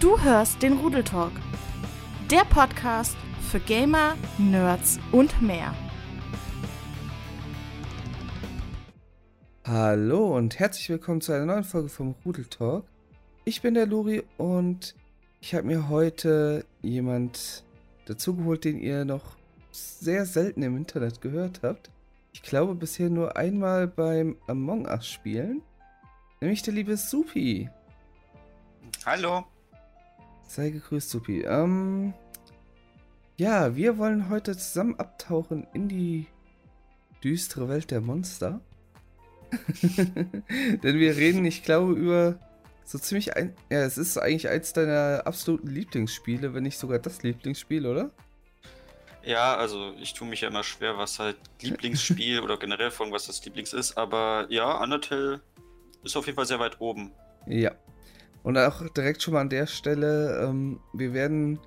Du hörst den Rudeltalk, der Podcast für Gamer, Nerds und mehr. Hallo und herzlich willkommen zu einer neuen Folge vom Rudeltalk. Ich bin der Luri und ich habe mir heute jemand dazugeholt, den ihr noch sehr selten im Internet gehört habt. Ich glaube bisher nur einmal beim Among Us spielen. Nämlich der liebe Supi. Hallo. Sei gegrüßt, Supi. Ähm, ja, wir wollen heute zusammen abtauchen in die düstere Welt der Monster. Denn wir reden, ich glaube, über so ziemlich ein. Ja, es ist eigentlich eins deiner absoluten Lieblingsspiele, wenn nicht sogar das Lieblingsspiel, oder? Ja, also ich tue mich ja immer schwer, was halt Lieblingsspiel oder generell von was das Lieblings ist, aber ja, Undertale ist auf jeden Fall sehr weit oben. Ja. Und auch direkt schon mal an der Stelle, ähm, wir werden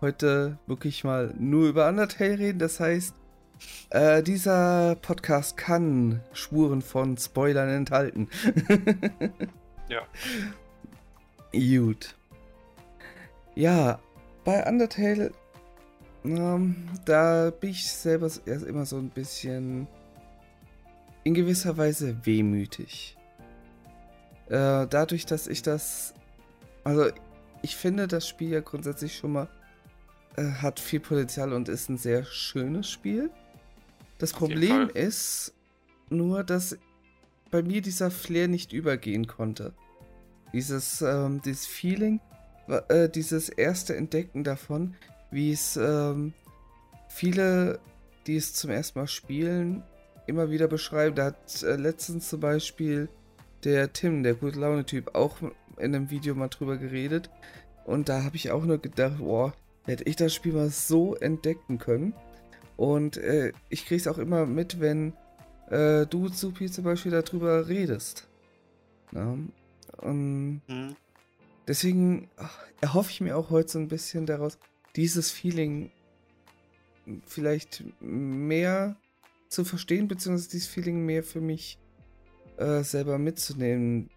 heute wirklich mal nur über Undertale reden. Das heißt, äh, dieser Podcast kann Spuren von Spoilern enthalten. ja. Gut. Ja, bei Undertale, ähm, da bin ich selber erst immer so ein bisschen in gewisser Weise wehmütig. Äh, dadurch, dass ich das. Also, ich finde das Spiel ja grundsätzlich schon mal äh, hat viel Potenzial und ist ein sehr schönes Spiel. Das Auf Problem ist nur, dass bei mir dieser Flair nicht übergehen konnte. Dieses, ähm, dieses Feeling, äh, dieses erste Entdecken davon, wie es ähm, viele, die es zum ersten Mal spielen, immer wieder beschreiben. Da hat äh, letztens zum Beispiel der Tim, der gute Laune-Typ, auch in einem Video mal drüber geredet. Und da habe ich auch nur gedacht, boah, hätte ich das Spiel mal so entdecken können. Und äh, ich kriege es auch immer mit, wenn äh, du, Supi, zum Beispiel darüber redest. Ja? Und mhm. Deswegen ach, erhoffe ich mir auch heute so ein bisschen daraus, dieses Feeling vielleicht mehr zu verstehen, beziehungsweise dieses Feeling mehr für mich äh, selber mitzunehmen.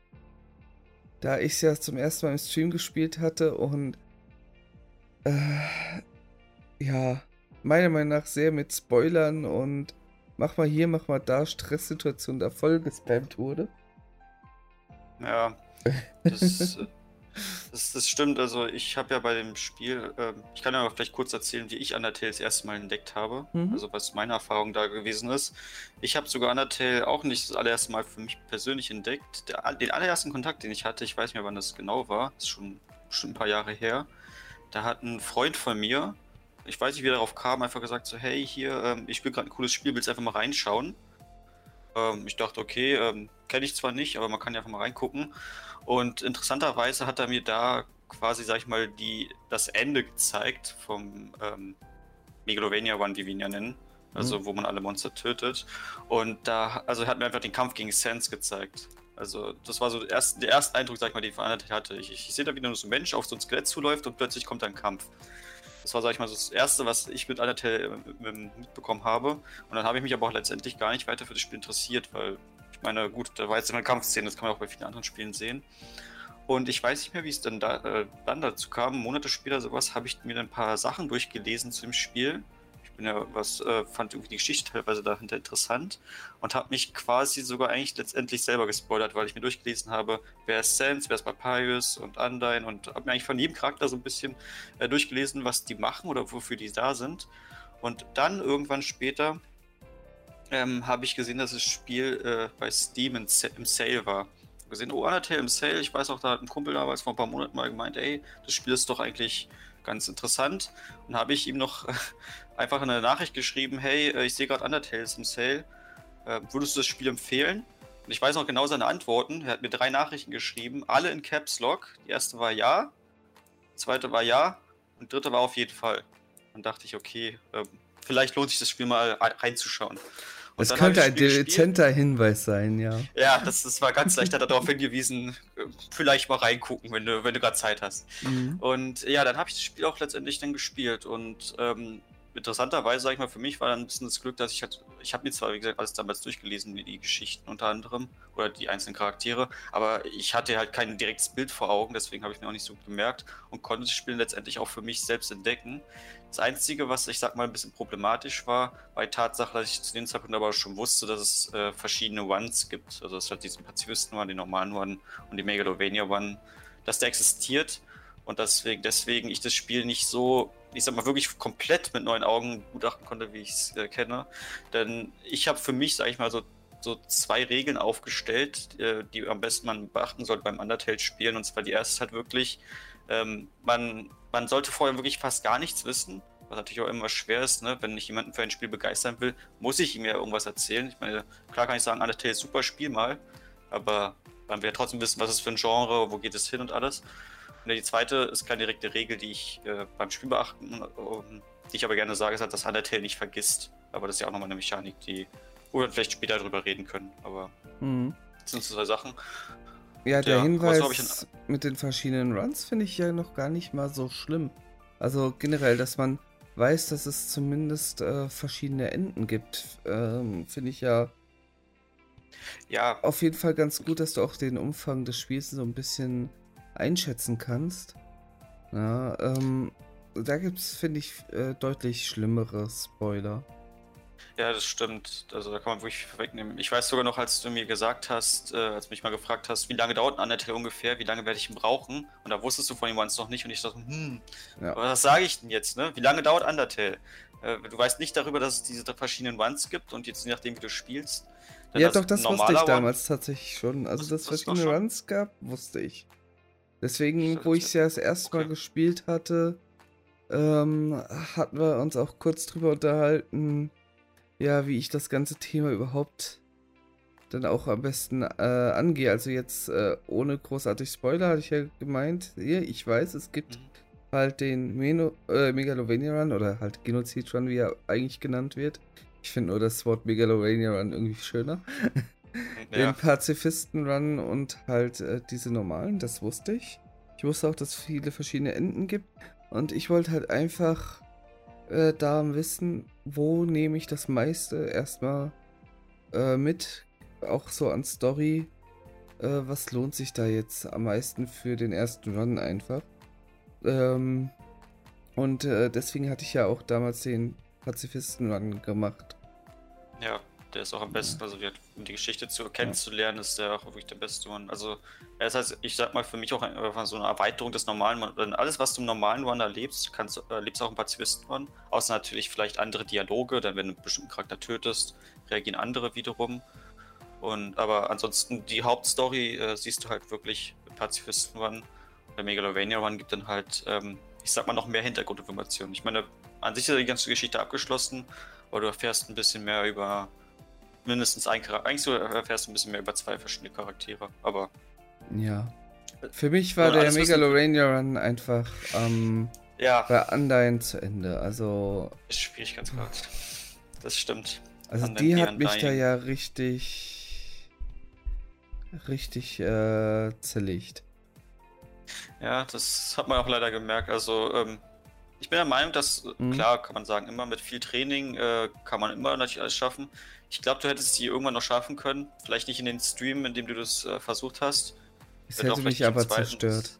Da ich es ja zum ersten Mal im Stream gespielt hatte und äh, ja, meiner Meinung nach sehr mit Spoilern und mach mal hier, mach mal da, Stresssituation da voll gespammt wurde. Ja, das das, das stimmt. Also ich habe ja bei dem Spiel, äh, ich kann ja vielleicht kurz erzählen, wie ich Undertale das erste Mal entdeckt habe. Mhm. Also was meine Erfahrung da gewesen ist. Ich habe sogar Undertale auch nicht das allererste Mal für mich persönlich entdeckt. Der, den allerersten Kontakt, den ich hatte, ich weiß nicht mehr, wann das genau war, ist schon, schon ein paar Jahre her. Da hat ein Freund von mir, ich weiß nicht, wie er darauf kam, einfach gesagt so, hey, hier, ähm, ich spiele gerade ein cooles Spiel, willst du einfach mal reinschauen? Ähm, ich dachte, okay, ähm, kenne ich zwar nicht, aber man kann ja einfach mal reingucken. Und interessanterweise hat er mir da quasi, sag ich mal, die, das Ende gezeigt vom ähm, Megalovania One, wie wir ihn ja nennen. Also, mhm. wo man alle Monster tötet. Und da, also, er hat mir einfach den Kampf gegen Sans gezeigt. Also, das war so der erste, der erste Eindruck, sag ich mal, den ich hatte. Ich, ich, ich sehe da wieder nur so ein Mensch auf so ein Skelett zuläuft und plötzlich kommt ein Kampf. Das war, sag ich mal, das Erste, was ich mit Undertale äh, mitbekommen habe. Und dann habe ich mich aber auch letztendlich gar nicht weiter für das Spiel interessiert, weil meine, gut, da war jetzt immer eine Kampfszene, das kann man auch bei vielen anderen Spielen sehen. Und ich weiß nicht mehr, wie es dann, da, äh, dann dazu kam. Monate später sowas habe ich mir dann ein paar Sachen durchgelesen zu dem Spiel. Ja was, äh, fand irgendwie die Geschichte teilweise dahinter interessant und habe mich quasi sogar eigentlich letztendlich selber gespoilert, weil ich mir durchgelesen habe, wer ist Sans, wer ist Papyrus und Undyne und habe mir eigentlich von jedem Charakter so ein bisschen äh, durchgelesen, was die machen oder wofür die da sind. Und dann irgendwann später ähm, habe ich gesehen, dass das Spiel äh, bei Steam im, Sale war. Gesehen, oh, Undertale im Sale. Ich weiß auch, da hat ein Kumpel damals vor ein paar Monaten mal gemeint, ey, das Spiel ist doch eigentlich ganz interessant. Und habe ich ihm noch einfach eine Nachricht geschrieben, hey, äh, ich sehe gerade Undertale im Sale. Äh, würdest du das Spiel empfehlen? Und ich weiß noch genau seine Antworten. Er hat mir drei Nachrichten geschrieben, alle in Caps Lock. Die erste war ja, die zweite war ja und die dritte war auf jeden Fall. Dann dachte ich, okay, ähm, vielleicht lohnt sich das Spiel mal reinzuschauen. Und das könnte ein dezenter Hinweis sein, ja. Ja, das, das war ganz leicht, hat er darauf hingewiesen, vielleicht mal reingucken, wenn du, wenn du gerade Zeit hast. Mhm. Und ja, dann habe ich das Spiel auch letztendlich dann gespielt und ähm, interessanterweise, sag ich mal, für mich war dann ein bisschen das Glück, dass ich halt, ich habe mir zwar, wie gesagt, alles damals durchgelesen, die, Geschichten unter anderem oder die einzelnen Charaktere, aber ich hatte halt kein direktes Bild vor Augen, deswegen habe ich mir auch nicht so gemerkt und konnte das Spiel letztendlich auch für mich selbst entdecken. Das Einzige, was ich sag mal ein bisschen problematisch war, die Tatsache, dass ich zu dem Zeitpunkt aber schon wusste, dass es äh, verschiedene Ones gibt. Also es hat diesen Pazifisten One, den normalen One und die Megalovania One, dass der existiert und deswegen, deswegen ich das Spiel nicht so ich sag mal, wirklich komplett mit neuen Augen gutachten konnte, wie ich es äh, kenne. Denn ich habe für mich, sag ich mal, so, so zwei Regeln aufgestellt, äh, die am besten man beachten sollte beim Undertale-Spielen. Und zwar die erste ist halt wirklich, ähm, man, man sollte vorher wirklich fast gar nichts wissen, was natürlich auch immer schwer ist, ne? wenn ich jemanden für ein Spiel begeistern will, muss ich ihm ja irgendwas erzählen. Ich meine, klar kann ich sagen, Undertale ist super Spiel mal, aber man will ja trotzdem wissen, was ist für ein Genre, wo geht es hin und alles. Und die zweite ist keine direkte Regel, die ich äh, beim Spiel beachten, um, die ich aber gerne sage, ist halt, dass Undertale nicht vergisst. Aber das ist ja auch nochmal eine Mechanik, die, wo wir vielleicht später drüber reden können. Aber mhm. das sind so zwei Sachen. Ja, der ja, Hinweis mit den verschiedenen Runs finde ich ja noch gar nicht mal so schlimm. Also generell, dass man weiß, dass es zumindest äh, verschiedene Enden gibt, ähm, finde ich ja, ja auf jeden Fall ganz gut, dass du auch den Umfang des Spiels so ein bisschen einschätzen kannst. Ja, ähm, da gibt es, finde ich, äh, deutlich schlimmere Spoiler. Ja, das stimmt. Also da kann man wirklich vorwegnehmen. Ich weiß sogar noch, als du mir gesagt hast, äh, als du mich mal gefragt hast, wie lange dauert ein Undertale ungefähr, wie lange werde ich ihn brauchen? Und da wusstest du von ihm noch nicht und ich dachte, hm, ja. was sage ich denn jetzt, ne? Wie lange dauert Undertale? Äh, du weißt nicht darüber, dass es diese verschiedenen Ones gibt und jetzt je nachdem, wie du spielst. Ja, doch, das wusste ich damals tatsächlich schon. Also, dass es verschiedene Runs gab, wusste ich. Deswegen, wo ich es ja das erste. Mal gespielt hatte, ähm, hatten wir uns auch kurz drüber unterhalten, ja, wie ich das ganze Thema überhaupt dann auch am besten äh, angehe. Also jetzt äh, ohne großartig Spoiler hatte ich ja gemeint, hier, ich weiß, es gibt mhm. halt den Meno, äh, Megalovania Run oder halt Genozid Run, wie er eigentlich genannt wird. Ich finde nur das Wort Megalovania Run irgendwie schöner. Ja. Den Pazifisten-Run und halt äh, diese normalen, das wusste ich. Ich wusste auch, dass es viele verschiedene Enden gibt. Und ich wollte halt einfach äh, da wissen, wo nehme ich das meiste erstmal äh, mit. Auch so an Story. Äh, was lohnt sich da jetzt am meisten für den ersten Run einfach? Ähm, und äh, deswegen hatte ich ja auch damals den Pazifisten-Run gemacht. Ja. Der ist auch am besten, also um die Geschichte zu kennenzulernen, ist der auch wirklich der beste One. Also, er ist halt, ich sag mal, für mich auch einfach so eine Erweiterung des normalen One. Alles, was du im normalen One erlebst, kannst, erlebst auch im Pazifisten One. Außer natürlich vielleicht andere Dialoge, denn wenn du einen bestimmten Charakter tötest, reagieren andere wiederum. Und, aber ansonsten, die Hauptstory äh, siehst du halt wirklich im Pazifisten One. Der Megalovania One gibt dann halt, ähm, ich sag mal, noch mehr Hintergrundinformationen. Ich meine, an sich ist die ganze Geschichte abgeschlossen, aber du erfährst ein bisschen mehr über mindestens ein Charakter. Eigentlich so erfährst du ein bisschen mehr über zwei verschiedene Charaktere, aber. Ja. Für mich war der Megalorania Run einfach ähm, ja. bei Undyne zu Ende. Also. Ist Schwierigkeitsgrad. Das stimmt. Also Undyne, die hat Undyne. mich da ja richtig. richtig äh, zerlegt. Ja, das hat man auch leider gemerkt. Also, ähm, ich bin der Meinung, dass, mhm. klar, kann man sagen, immer mit viel Training äh, kann man immer natürlich alles schaffen. Ich glaube, du hättest sie irgendwann noch schaffen können. Vielleicht nicht in den Stream, in dem du das äh, versucht hast. Es hätte mich aber zerstört.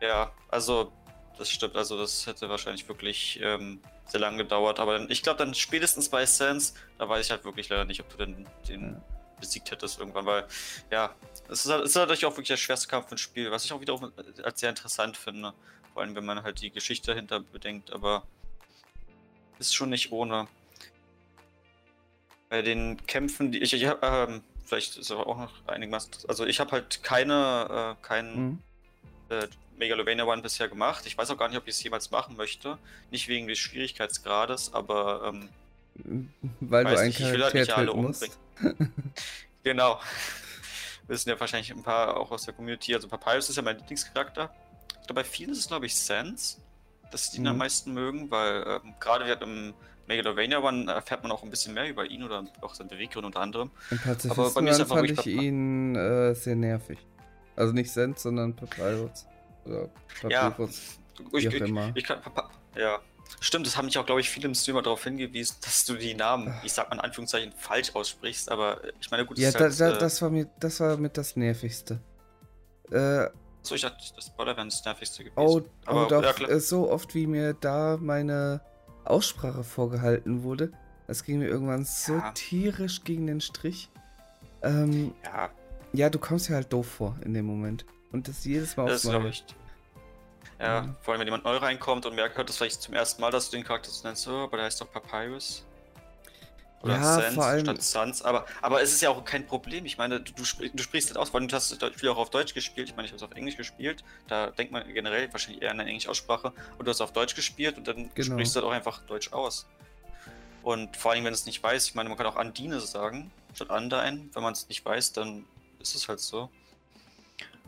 Ja, also das stimmt. Also das hätte wahrscheinlich wirklich ähm, sehr lange gedauert. Aber ich glaube, dann spätestens bei Sense, da weiß ich halt wirklich leider nicht, ob du denn den ja. besiegt hättest irgendwann. Weil, ja, es ist, halt, es ist natürlich auch wirklich der schwerste Kampf im Spiel, was ich auch wieder als sehr interessant finde. Vor allem, wenn man halt die Geschichte dahinter bedenkt. Aber ist schon nicht ohne bei den Kämpfen, die ich, ich habe, ähm, vielleicht ist aber auch noch einiges, also ich habe halt keine, äh, keinen mhm. äh, Megalovania One bisher gemacht. Ich weiß auch gar nicht, ob ich es jemals machen möchte. Nicht wegen des Schwierigkeitsgrades, aber ähm, weil du ein Charakter halt nicht alle musst. genau. Wissen ja wahrscheinlich ein paar auch aus der Community. Also Papyrus ist ja mein Lieblingscharakter. Ich glaube, bei vielen ist es, glaube ich, Sans, dass die ihn mhm. am meisten mögen, weil ähm, gerade wir im Megalovania One erfährt man auch ein bisschen mehr über ihn oder auch seine Beweggründe unter anderem. Im Aber bei mir ist einfach fand ich ihn äh, sehr nervig. Also nicht Sens, sondern Papyrus. Oder Papyrus. Ja, ich, ich, ich, kann, ja. Stimmt, das haben mich auch, glaube ich, viele im Streamer darauf hingewiesen, dass du die Namen, ich sag mal in Anführungszeichen, falsch aussprichst, aber ich meine, gut, Ja, da, halt, da, äh, das, war mir, das war mit das Nervigste. Äh, so, ich dachte, das Spoiler das Nervigste gewesen. Oh, aber, oh doch, ja, so oft wie mir da meine Aussprache vorgehalten wurde, das ging mir irgendwann so ja. tierisch gegen den Strich. Ähm, ja. Ja, du kommst ja halt doof vor in dem Moment. Und das jedes Mal aufs Neue. Ja, mhm. vor allem wenn jemand neu reinkommt und merkt, hört das vielleicht zum ersten Mal, dass du den Charakter so nennst, so, aber der heißt doch Papyrus. Oder ja, Sans vor allem... statt Sans. Aber, aber es ist ja auch kein Problem. Ich meine, du, du, sprichst das aus, weil du hast das Spiel auch auf Deutsch gespielt. Ich meine, ich habe es auf Englisch gespielt. Da denkt man generell wahrscheinlich eher an eine Englisch-Aussprache. Und du hast auf Deutsch gespielt und dann genau. sprichst du das auch einfach Deutsch aus. Und vor allem, wenn es nicht weiß, ich meine, man kann auch Andine sagen, statt Andein. Wenn man es nicht weiß, dann ist es halt so.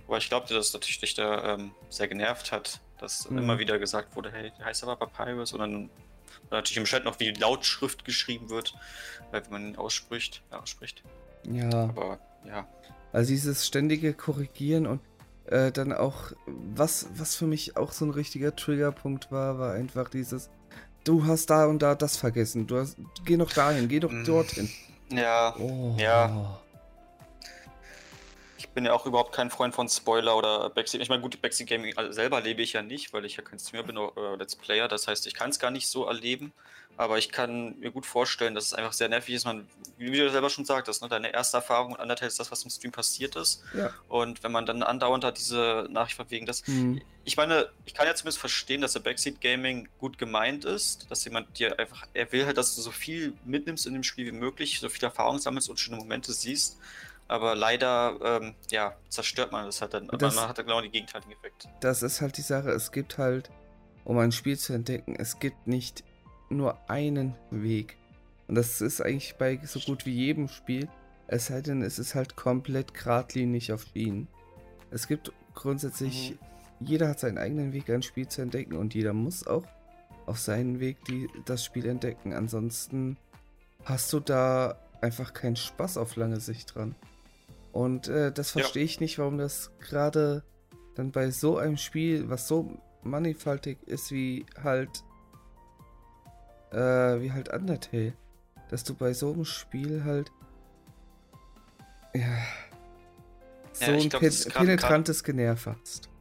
Aber ich glaube, dass natürlich dich da ähm, sehr genervt hat, dass mhm. immer wieder gesagt wurde, hey, der heißt aber Papyrus und dann natürlich im Chat noch wie Lautschrift geschrieben wird, äh, wenn man ihn ausspricht, ja, ausspricht. Ja. Aber ja. Also dieses ständige Korrigieren und äh, dann auch, was, was für mich auch so ein richtiger Triggerpunkt war, war einfach dieses, du hast da und da das vergessen, du hast, geh noch dahin, geh doch mm. dorthin. Ja, oh. ja bin ja auch überhaupt kein Freund von Spoiler oder Backseat. Ich meine, gut, Backseat Gaming selber lebe ich ja nicht, weil ich ja kein Streamer bin oder Let's Player. Das heißt, ich kann es gar nicht so erleben. Aber ich kann mir gut vorstellen, dass es einfach sehr nervig ist. Man, wie du selber schon sagtest, ne, deine erste Erfahrung mit Undertale ist das, was im Stream passiert ist. Ja. Und wenn man dann andauernd hat, diese Nachricht von wegen, das. Mhm. Ich meine, ich kann ja zumindest verstehen, dass der Backseat Gaming gut gemeint ist, dass jemand dir einfach, er will halt, dass du so viel mitnimmst in dem Spiel wie möglich, so viel Erfahrung sammelst und schöne Momente siehst aber leider, ähm, ja, zerstört man das halt dann. Das, man hat dann genau den gegenteiligen Effekt. Das ist halt die Sache. Es gibt halt, um ein Spiel zu entdecken, es gibt nicht nur einen Weg. Und das ist eigentlich bei so gut wie jedem Spiel. Es sei denn, es ist halt komplett geradlinig auf Schienen. Es gibt grundsätzlich, mhm. jeder hat seinen eigenen Weg, ein Spiel zu entdecken und jeder muss auch auf seinen Weg die, das Spiel entdecken. Ansonsten hast du da einfach keinen Spaß auf lange Sicht dran. Und äh, das verstehe ja. ich nicht, warum das gerade dann bei so einem Spiel, was so mannigfaltig ist wie halt äh, wie halt Undertale, dass du bei so einem Spiel halt ja so ja, ein glaub, pen penetrantes Generv hast.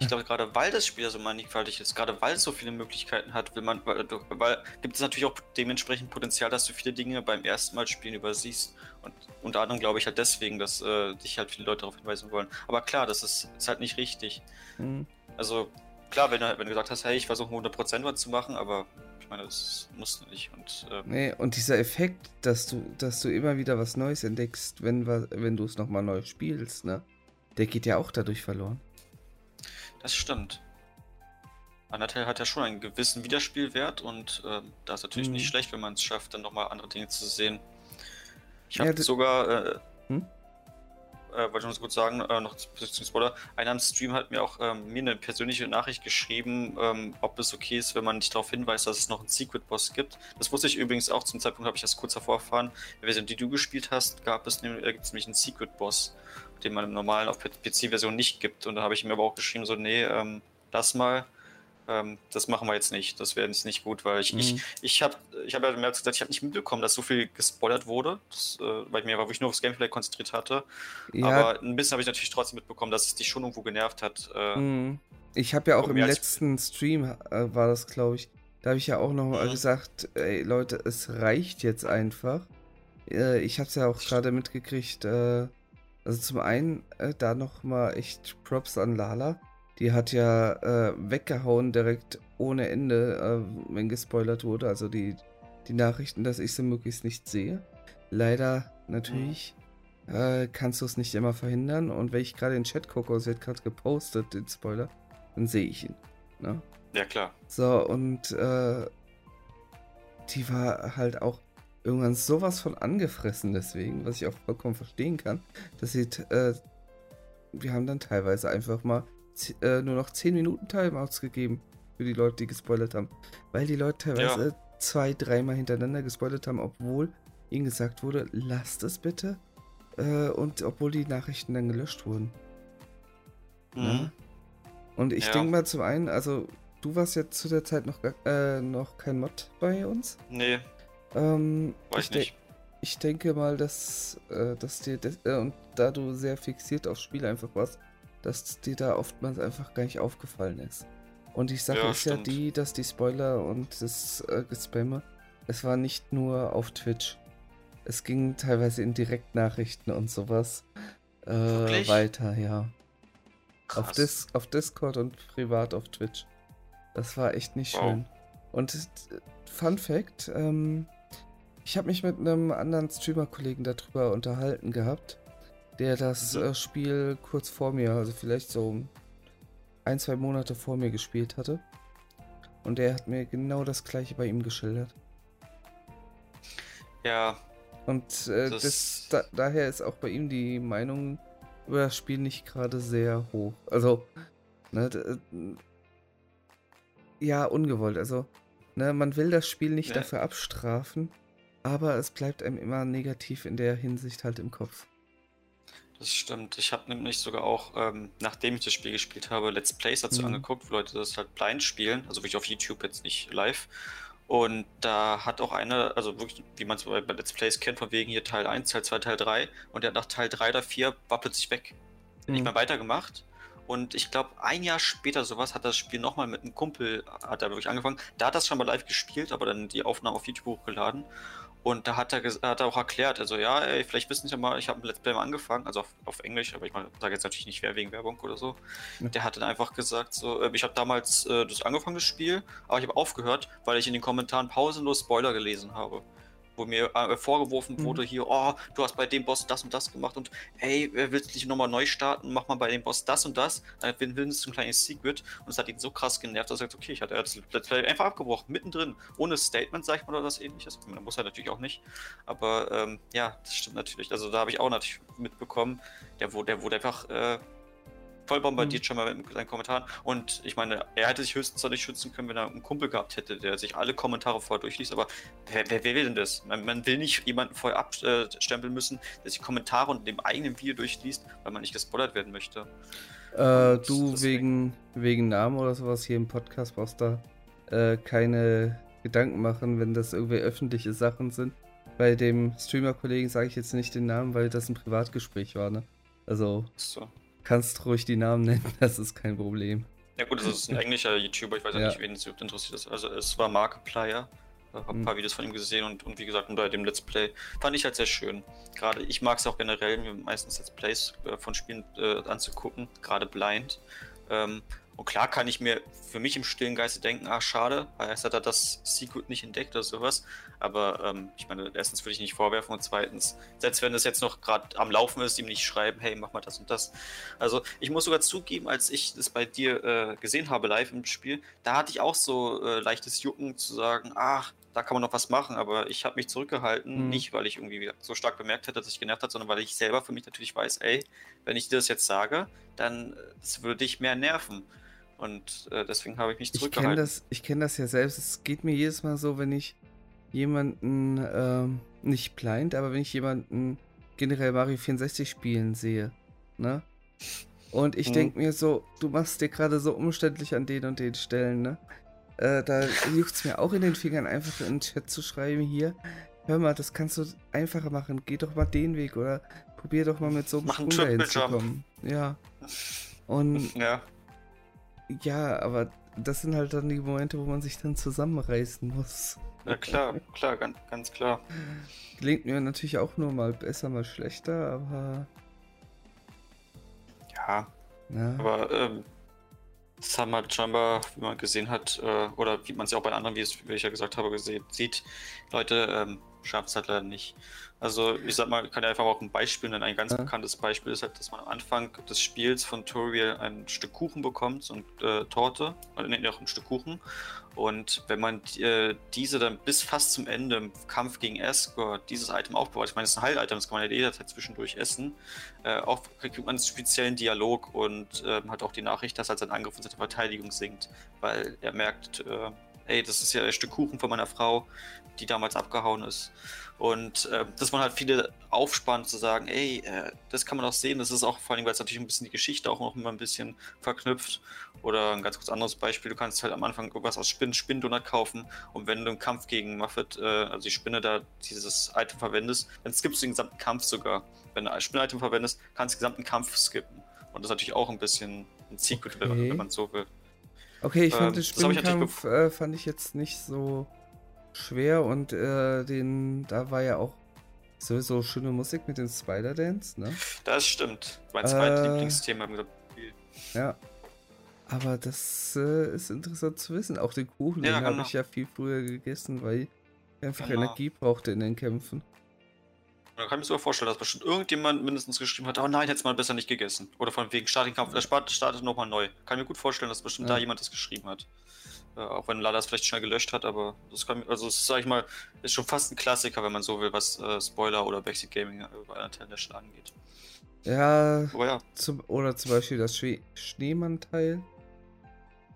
Ich glaube, gerade weil das Spiel so mannigfaltig ist, gerade weil es so viele Möglichkeiten hat, will man, weil, weil, gibt es natürlich auch dementsprechend Potenzial, dass du viele Dinge beim ersten Mal spielen übersiehst. Und unter anderem glaube ich halt deswegen, dass äh, dich halt viele Leute darauf hinweisen wollen. Aber klar, das ist, ist halt nicht richtig. Mhm. Also klar, wenn du, wenn du gesagt hast, hey, ich versuche 100% was zu machen, aber ich meine, das musst du nicht. Und, äh, nee, und dieser Effekt, dass du, dass du immer wieder was Neues entdeckst, wenn, wenn du es nochmal neu spielst, ne? Der geht ja auch dadurch verloren. Das stimmt. Undertale hat ja schon einen gewissen Wiederspielwert und äh, da ist natürlich mhm. nicht schlecht, wenn man es schafft, dann nochmal andere Dinge zu sehen. Ich habe ja, sogar, äh, hm? äh, wollte ich noch so gut sagen, äh, noch zum Spoiler, einer im Stream hat mir auch ähm, mir eine persönliche Nachricht geschrieben, ähm, ob es okay ist, wenn man nicht darauf hinweist, dass es noch einen Secret-Boss gibt. Das wusste ich übrigens auch, zum Zeitpunkt habe ich das kurz davor erfahren. In der Version, die du gespielt hast, gab es nämlich, äh, nämlich einen Secret-Boss den man im normalen auf PC-Version nicht gibt. Und da habe ich mir aber auch geschrieben, so, nee, ähm, lass mal. Ähm, das machen wir jetzt nicht. Das wäre jetzt nicht gut, weil ich, mhm. ich, ich habe ich hab ja mehr gesagt, ich habe nicht mitbekommen, dass so viel gespoilert wurde, das, äh, weil ich mir wirklich nur aufs Gameplay konzentriert hatte. Ja. Aber ein bisschen habe ich natürlich trotzdem mitbekommen, dass es dich schon irgendwo genervt hat. Äh, mhm. Ich habe ja auch im letzten Stream, äh, war das glaube ich, da habe ich ja auch nochmal mhm. gesagt, ey Leute, es reicht jetzt einfach. Äh, ich habe es ja auch gerade mitgekriegt, äh, also zum einen äh, da nochmal echt Props an Lala. Die hat ja äh, weggehauen direkt ohne Ende, äh, wenn gespoilert wurde. Also die, die Nachrichten, dass ich sie möglichst nicht sehe. Leider natürlich äh, kannst du es nicht immer verhindern. Und wenn ich gerade in den Chat gucke, sie hat gerade gepostet, den Spoiler, dann sehe ich ihn. Ne? Ja, klar. So, und äh, die war halt auch irgendwann sowas von angefressen deswegen, was ich auch vollkommen verstehen kann, dass sie, äh, wir haben dann teilweise einfach mal äh, nur noch 10 Minuten Timeouts gegeben für die Leute, die gespoilert haben, weil die Leute teilweise ja. zwei, dreimal hintereinander gespoilert haben, obwohl ihnen gesagt wurde, lasst es bitte äh, und obwohl die Nachrichten dann gelöscht wurden. Mhm. Ja? Und ich ja. denke mal zum einen, also du warst ja zu der Zeit noch, äh, noch kein Mod bei uns. Nee. Ähm, Weiß ich nicht. Ich denke mal, dass, äh, dass dir, das, äh, und da du sehr fixiert aufs Spiel einfach warst, dass dir da oftmals einfach gar nicht aufgefallen ist. Und die Sache ja, ist stimmt. ja die, dass die Spoiler und das äh, Gespamme, es war nicht nur auf Twitch. Es ging teilweise in Direktnachrichten und sowas äh, weiter, ja. Auf, Dis auf Discord und privat auf Twitch. Das war echt nicht wow. schön. Und äh, Fun Fact, ähm, ich habe mich mit einem anderen Streamer-Kollegen darüber unterhalten gehabt, der das mhm. äh, Spiel kurz vor mir, also vielleicht so ein, zwei Monate vor mir gespielt hatte. Und der hat mir genau das gleiche bei ihm geschildert. Ja. Und äh, das das, da, daher ist auch bei ihm die Meinung über das Spiel nicht gerade sehr hoch. Also, ne, äh, ja, ungewollt. Also, ne, man will das Spiel nicht ja. dafür abstrafen, aber es bleibt einem immer negativ in der Hinsicht halt im Kopf. Das stimmt. Ich habe nämlich sogar auch, ähm, nachdem ich das Spiel gespielt habe, Let's Plays dazu mhm. angeguckt, wo Leute das halt blind spielen, also wirklich auf YouTube jetzt nicht live. Und da hat auch einer, also wirklich, wie man es bei Let's Plays kennt, von wegen hier Teil 1, Teil 2, Teil 3, und der hat nach Teil 3 oder 4 war plötzlich weg. Mhm. Nicht mehr weitergemacht. Und ich glaube, ein Jahr später sowas hat das Spiel nochmal mit einem Kumpel, hat er wirklich angefangen. Da hat das schon mal live gespielt, aber dann die Aufnahme auf YouTube hochgeladen. Und da hat er, hat er auch erklärt, also ja, ey, vielleicht wissen Sie ja mal, ich habe ein Let's Play mal angefangen, also auf, auf Englisch, aber ich sage jetzt natürlich nicht wer wegen Werbung oder so. Ja. Der hat dann einfach gesagt, so, äh, ich habe damals äh, das angefangen, das Spiel, aber ich habe aufgehört, weil ich in den Kommentaren pausenlos Spoiler gelesen habe wo mir äh, vorgeworfen mhm. wurde hier, oh, du hast bei dem Boss das und das gemacht und hey, willst du dich nochmal neu starten, mach mal bei dem Boss das und das, dann willst du ein kleines Secret und es hat ihn so krass genervt, dass er sagt, okay, ich hatte das Let's Play einfach abgebrochen, mittendrin, ohne Statement, sag ich mal, oder was ähnliches. Man muss er natürlich auch nicht, aber ähm, ja, das stimmt natürlich, also da habe ich auch natürlich mitbekommen, der wurde, der wurde einfach äh, voll bombardiert mhm. schon mal mit seinen Kommentaren. Und ich meine, er hätte sich höchstens nicht schützen können, wenn er einen Kumpel gehabt hätte, der sich alle Kommentare vorher durchliest. Aber wer, wer, wer will denn das? Man, man, will nicht jemanden vorher abstempeln müssen, der sich Kommentare und dem eigenen Video durchliest, weil man nicht gespoilert werden möchte. Äh, du wegen, wegen Namen oder sowas hier im Podcast brauchst da äh, keine Gedanken machen, wenn das irgendwie öffentliche Sachen sind. Bei dem Streamer-Kollegen sage ich jetzt nicht den Namen, weil das ein Privatgespräch war, ne? Also. So. Kannst ruhig die Namen nennen, das ist kein Problem. Ja gut, das ist ein englischer YouTuber, ich weiß ja, nicht, wen es interessiert ist. Also es war Markiplier. Ich habe ein mhm. paar Videos von ihm gesehen und, und wie gesagt, bei dem Let's Play fand ich halt sehr schön. Gerade ich mag es auch generell, mir meistens Let's Plays äh, von Spielen äh, anzugucken, gerade blind. Ähm, und klar kann ich mir für mich im stillen Geiste denken, ach schade, weil erst hat er das Secret nicht entdeckt oder sowas. Aber ähm, ich meine, erstens würde ich nicht vorwerfen und zweitens, selbst wenn das jetzt noch gerade am Laufen ist, ihm nicht schreiben, hey, mach mal das und das. Also ich muss sogar zugeben, als ich das bei dir äh, gesehen habe live im Spiel, da hatte ich auch so äh, leichtes Jucken zu sagen, ach, da kann man noch was machen, aber ich habe mich zurückgehalten, mhm. nicht weil ich irgendwie so stark bemerkt hätte, dass ich genervt hat, sondern weil ich selber für mich natürlich weiß, ey, wenn ich dir das jetzt sage, dann äh, würde dich mehr nerven. Und äh, deswegen habe ich mich zurückgehalten. Ich kenne das, ich kenn das ja selbst. Es geht mir jedes Mal so, wenn ich jemanden, ähm, nicht blind, aber wenn ich jemanden generell Mario 64 spielen sehe, ne? Und ich hm. denke mir so, du machst dir gerade so umständlich an den und den Stellen, ne? Äh, da juckt es mir auch in den Fingern, einfach in den Chat zu schreiben hier. Hör mal, das kannst du einfacher machen. Geh doch mal den Weg oder probier doch mal mit so einem Sprung dahin zu kommen. Ja. Und ja. Ja, aber das sind halt dann die Momente, wo man sich dann zusammenreißen muss. Ja, klar, klar, ganz, ganz klar. Gelingt mir natürlich auch nur mal besser, mal schlechter, aber. Ja. ja. Aber, ähm, das haben halt scheinbar, wie man gesehen hat, äh, oder wie man es ja auch bei anderen, wie, es, wie ich ja gesagt habe, gesehen, sieht, Leute ähm, schaffen es halt leider nicht. Also ich sag mal, ich kann ja einfach auch ein Beispiel nennen. Ein ganz ja. bekanntes Beispiel ist halt, dass man am Anfang des Spiels von Toriel ein Stück Kuchen bekommt, eine äh, Torte, oder nee, auch ein Stück Kuchen. Und wenn man äh, diese dann bis fast zum Ende im Kampf gegen Escort dieses Item aufbaut, ich meine, das ist ein Heil-Item, das kann man ja jederzeit zwischendurch essen, äh, auch kriegt man einen speziellen Dialog und äh, hat auch die Nachricht, dass halt sein Angriff und seine Verteidigung sinkt, weil er merkt, äh, ey, das ist ja ein Stück Kuchen von meiner Frau, die damals abgehauen ist. Und äh, dass man halt viele aufspannt zu sagen, ey, äh, das kann man auch sehen, das ist auch vor allem, weil es natürlich ein bisschen die Geschichte auch noch immer ein bisschen verknüpft. Oder ein ganz kurz anderes Beispiel, du kannst halt am Anfang irgendwas aus Spinnen, Spinndonut kaufen und wenn du im Kampf gegen Muffet, äh, also die Spinne da, dieses Item verwendest, dann skippst du den gesamten Kampf sogar. Wenn du ein Spinne-Item verwendest, kannst du den gesamten Kampf skippen. Und das ist natürlich auch ein bisschen ein Secret, okay. wenn, man so will. Okay, ich fand ähm, den Spinnenkampf äh, fand ich jetzt nicht so schwer und äh, den, da war ja auch sowieso schöne Musik mit dem Spider-Dance, ne? Das stimmt. Mein zweites äh, Lieblingsthema im Spiel. Ja. Aber das äh, ist interessant zu wissen. Auch den Kuchen, ja, den genau. habe ich ja viel früher gegessen, weil ich einfach genau. Energie brauchte in den Kämpfen. Da kann ich mir sogar vorstellen, dass bestimmt irgendjemand mindestens geschrieben hat, oh nein, hätte es mal besser nicht gegessen. Oder von wegen Startkampf, der startet nochmal neu. Kann ich mir gut vorstellen, dass bestimmt ja. da jemand das geschrieben hat. Äh, auch wenn Lala es vielleicht schnell gelöscht hat, aber das kann, also das sag ich mal, ist schon fast ein Klassiker, wenn man so will, was äh, Spoiler oder Backseat Gaming äh, bei International angeht. Ja, ja. Zum, oder zum Beispiel das Schne Schneemann-Teil.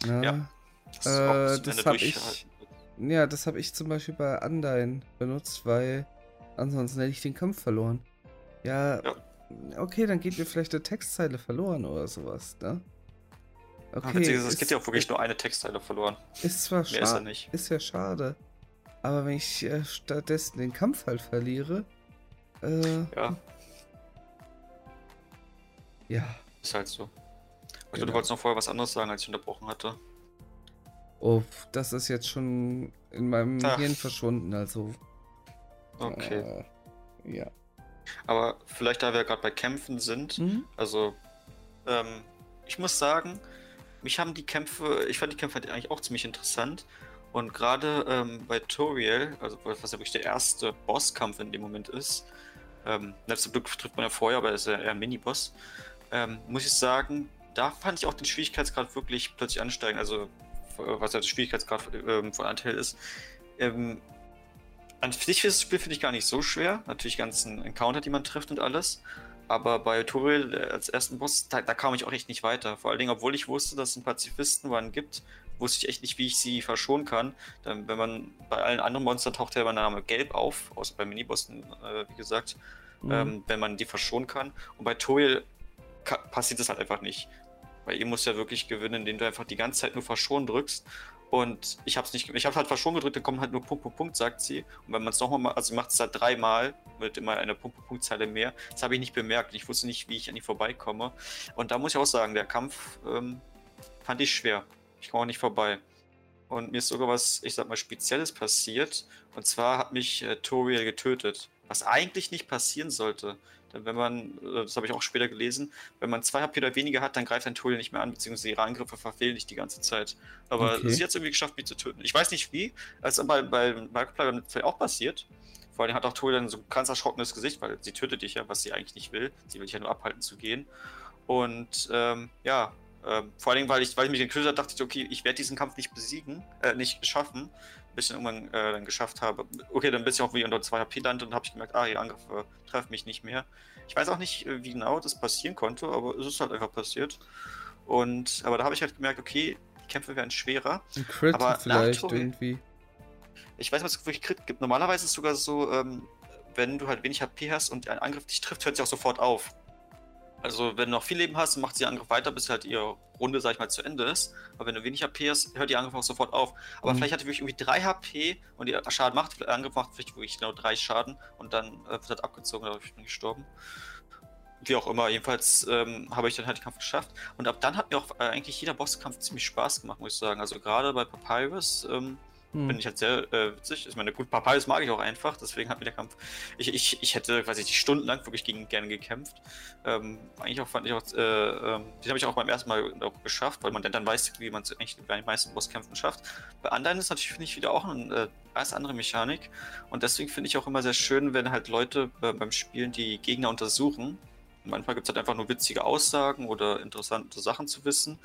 Ja. ja. Das, äh, das habe ich. Ja, das habe ich zum Beispiel bei Undyne benutzt, weil ansonsten hätte ich den Kampf verloren. Ja, ja. okay, dann geht mir vielleicht eine Textzeile verloren oder sowas, ne? Okay, ja, es geht ja auch wirklich nur eine Textzeile verloren. Ist zwar schade. Ist, ist, ja schade. Aber wenn ich äh, stattdessen den Kampf halt verliere. Äh, ja. Ja. Ist halt so. Ich genau. du wolltest noch vorher was anderes sagen, als ich unterbrochen hatte. Oh, das ist jetzt schon in meinem Ach. Hirn verschwunden, also. Okay. Äh, ja. Aber vielleicht, da wir gerade bei Kämpfen sind, mhm. also, ähm, ich muss sagen, mich haben die Kämpfe, ich fand die Kämpfe eigentlich auch ziemlich interessant. Und gerade ähm, bei Toriel, also was ja wirklich der erste Bosskampf in dem Moment ist, ähm, zum Glück trifft man ja vorher, aber er ist ja eher ein Mini-Boss, ähm, muss ich sagen, da fand ich auch den Schwierigkeitsgrad wirklich plötzlich ansteigen. Also, was ja der Schwierigkeitsgrad ähm, von Antel ist. Ähm, an sich ist das Spiel finde ich gar nicht so schwer. Natürlich ganzen Encounter, die man trifft und alles. Aber bei Toriel äh, als ersten Boss, da, da, kam ich auch echt nicht weiter. Vor allen Dingen, obwohl ich wusste, dass es einen Pazifisten gibt, wusste ich echt nicht, wie ich sie verschonen kann. Dann, wenn man bei allen anderen Monstern taucht der Name gelb auf, außer bei Minibossen, äh, wie gesagt, mhm. ähm, wenn man die verschonen kann. Und bei Toriel passiert das halt einfach nicht. Bei ihm muss ja wirklich gewinnen, indem du einfach die ganze Zeit nur verschonen drückst und ich habe es nicht, ich habe halt verschonen gedrückt, dann kommt halt nur Punkt, Punkt, Punkt, sagt sie. Und wenn man es nochmal, also macht es halt dreimal mit immer einer Punkt, Punkt, Punkt Zeile mehr. Das habe ich nicht bemerkt. Ich wusste nicht, wie ich an die vorbeikomme. Und da muss ich auch sagen, der Kampf ähm, fand ich schwer. Ich komme auch nicht vorbei. Und mir ist sogar was, ich sag mal, Spezielles passiert. Und zwar hat mich äh, Toriel getötet. Was eigentlich nicht passieren sollte. Denn wenn man, äh, das habe ich auch später gelesen, wenn man zwei HP oder weniger hat, dann greift ein Tool nicht mehr an, beziehungsweise ihre Angriffe verfehlen nicht die ganze Zeit. Aber okay. sie hat es irgendwie geschafft, mich zu töten. Ich weiß nicht wie, als bei, bei Markiplier auch passiert. Vor allem hat auch Tool dann so ein ganz erschrockenes Gesicht, weil sie tötet dich ja, was sie eigentlich nicht will. Sie will dich ja nur abhalten zu gehen. Und ähm, ja, ähm, vor allem, weil ich, weil ich mich getötet habe, dachte ich, okay, ich werde diesen Kampf nicht besiegen, äh, nicht schaffen bis ich dann irgendwann äh, dann geschafft habe. Okay, dann bin ich auch wieder unter 2 HP lande und habe ich gemerkt, ah, die Angriffe treffen mich nicht mehr. Ich weiß auch nicht, äh, wie genau das passieren konnte, aber es ist halt einfach passiert. Und, aber da habe ich halt gemerkt, okay, die Kämpfe werden schwerer. Ein Crit aber vielleicht Tori, irgendwie. Ich weiß nicht, was es wirklich Crit gibt. Normalerweise ist es sogar so, ähm, wenn du halt wenig HP hast und ein Angriff dich trifft, hört sie auch sofort auf. Also, wenn du noch viel Leben hast, macht sie Angriff weiter, bis halt ihre Runde, sag ich mal, zu Ende ist. Aber wenn du wenig HP hast, hört die Angriff auch sofort auf. Aber mhm. vielleicht hat die wirklich irgendwie 3 HP und die Schaden macht, der Angriff macht vielleicht wirklich genau 3 Schaden und dann äh, wird halt abgezogen, dadurch bin ich gestorben. Wie auch immer, jedenfalls ähm, habe ich dann halt den Kampf geschafft. Und ab dann hat mir auch äh, eigentlich jeder Bosskampf ziemlich Spaß gemacht, muss ich sagen. Also gerade bei Papyrus ähm, hm. Finde ich halt sehr äh, witzig. Ich meine, gut, Papayas mag ich auch einfach, deswegen hat mir der Kampf. Ich, ich, ich hätte quasi stundenlang wirklich gegen gerne gekämpft. Ähm, eigentlich auch fand ich auch, äh, äh, den habe ich auch beim ersten Mal auch geschafft, weil man dann, dann weiß, wie man es eigentlich bei den meisten Bosskämpfen schafft. Bei anderen ist natürlich, finde ich, wieder auch eine äh, ganz andere Mechanik. Und deswegen finde ich auch immer sehr schön, wenn halt Leute äh, beim Spielen die Gegner untersuchen Manchmal gibt es halt einfach nur witzige Aussagen oder interessante Sachen zu wissen.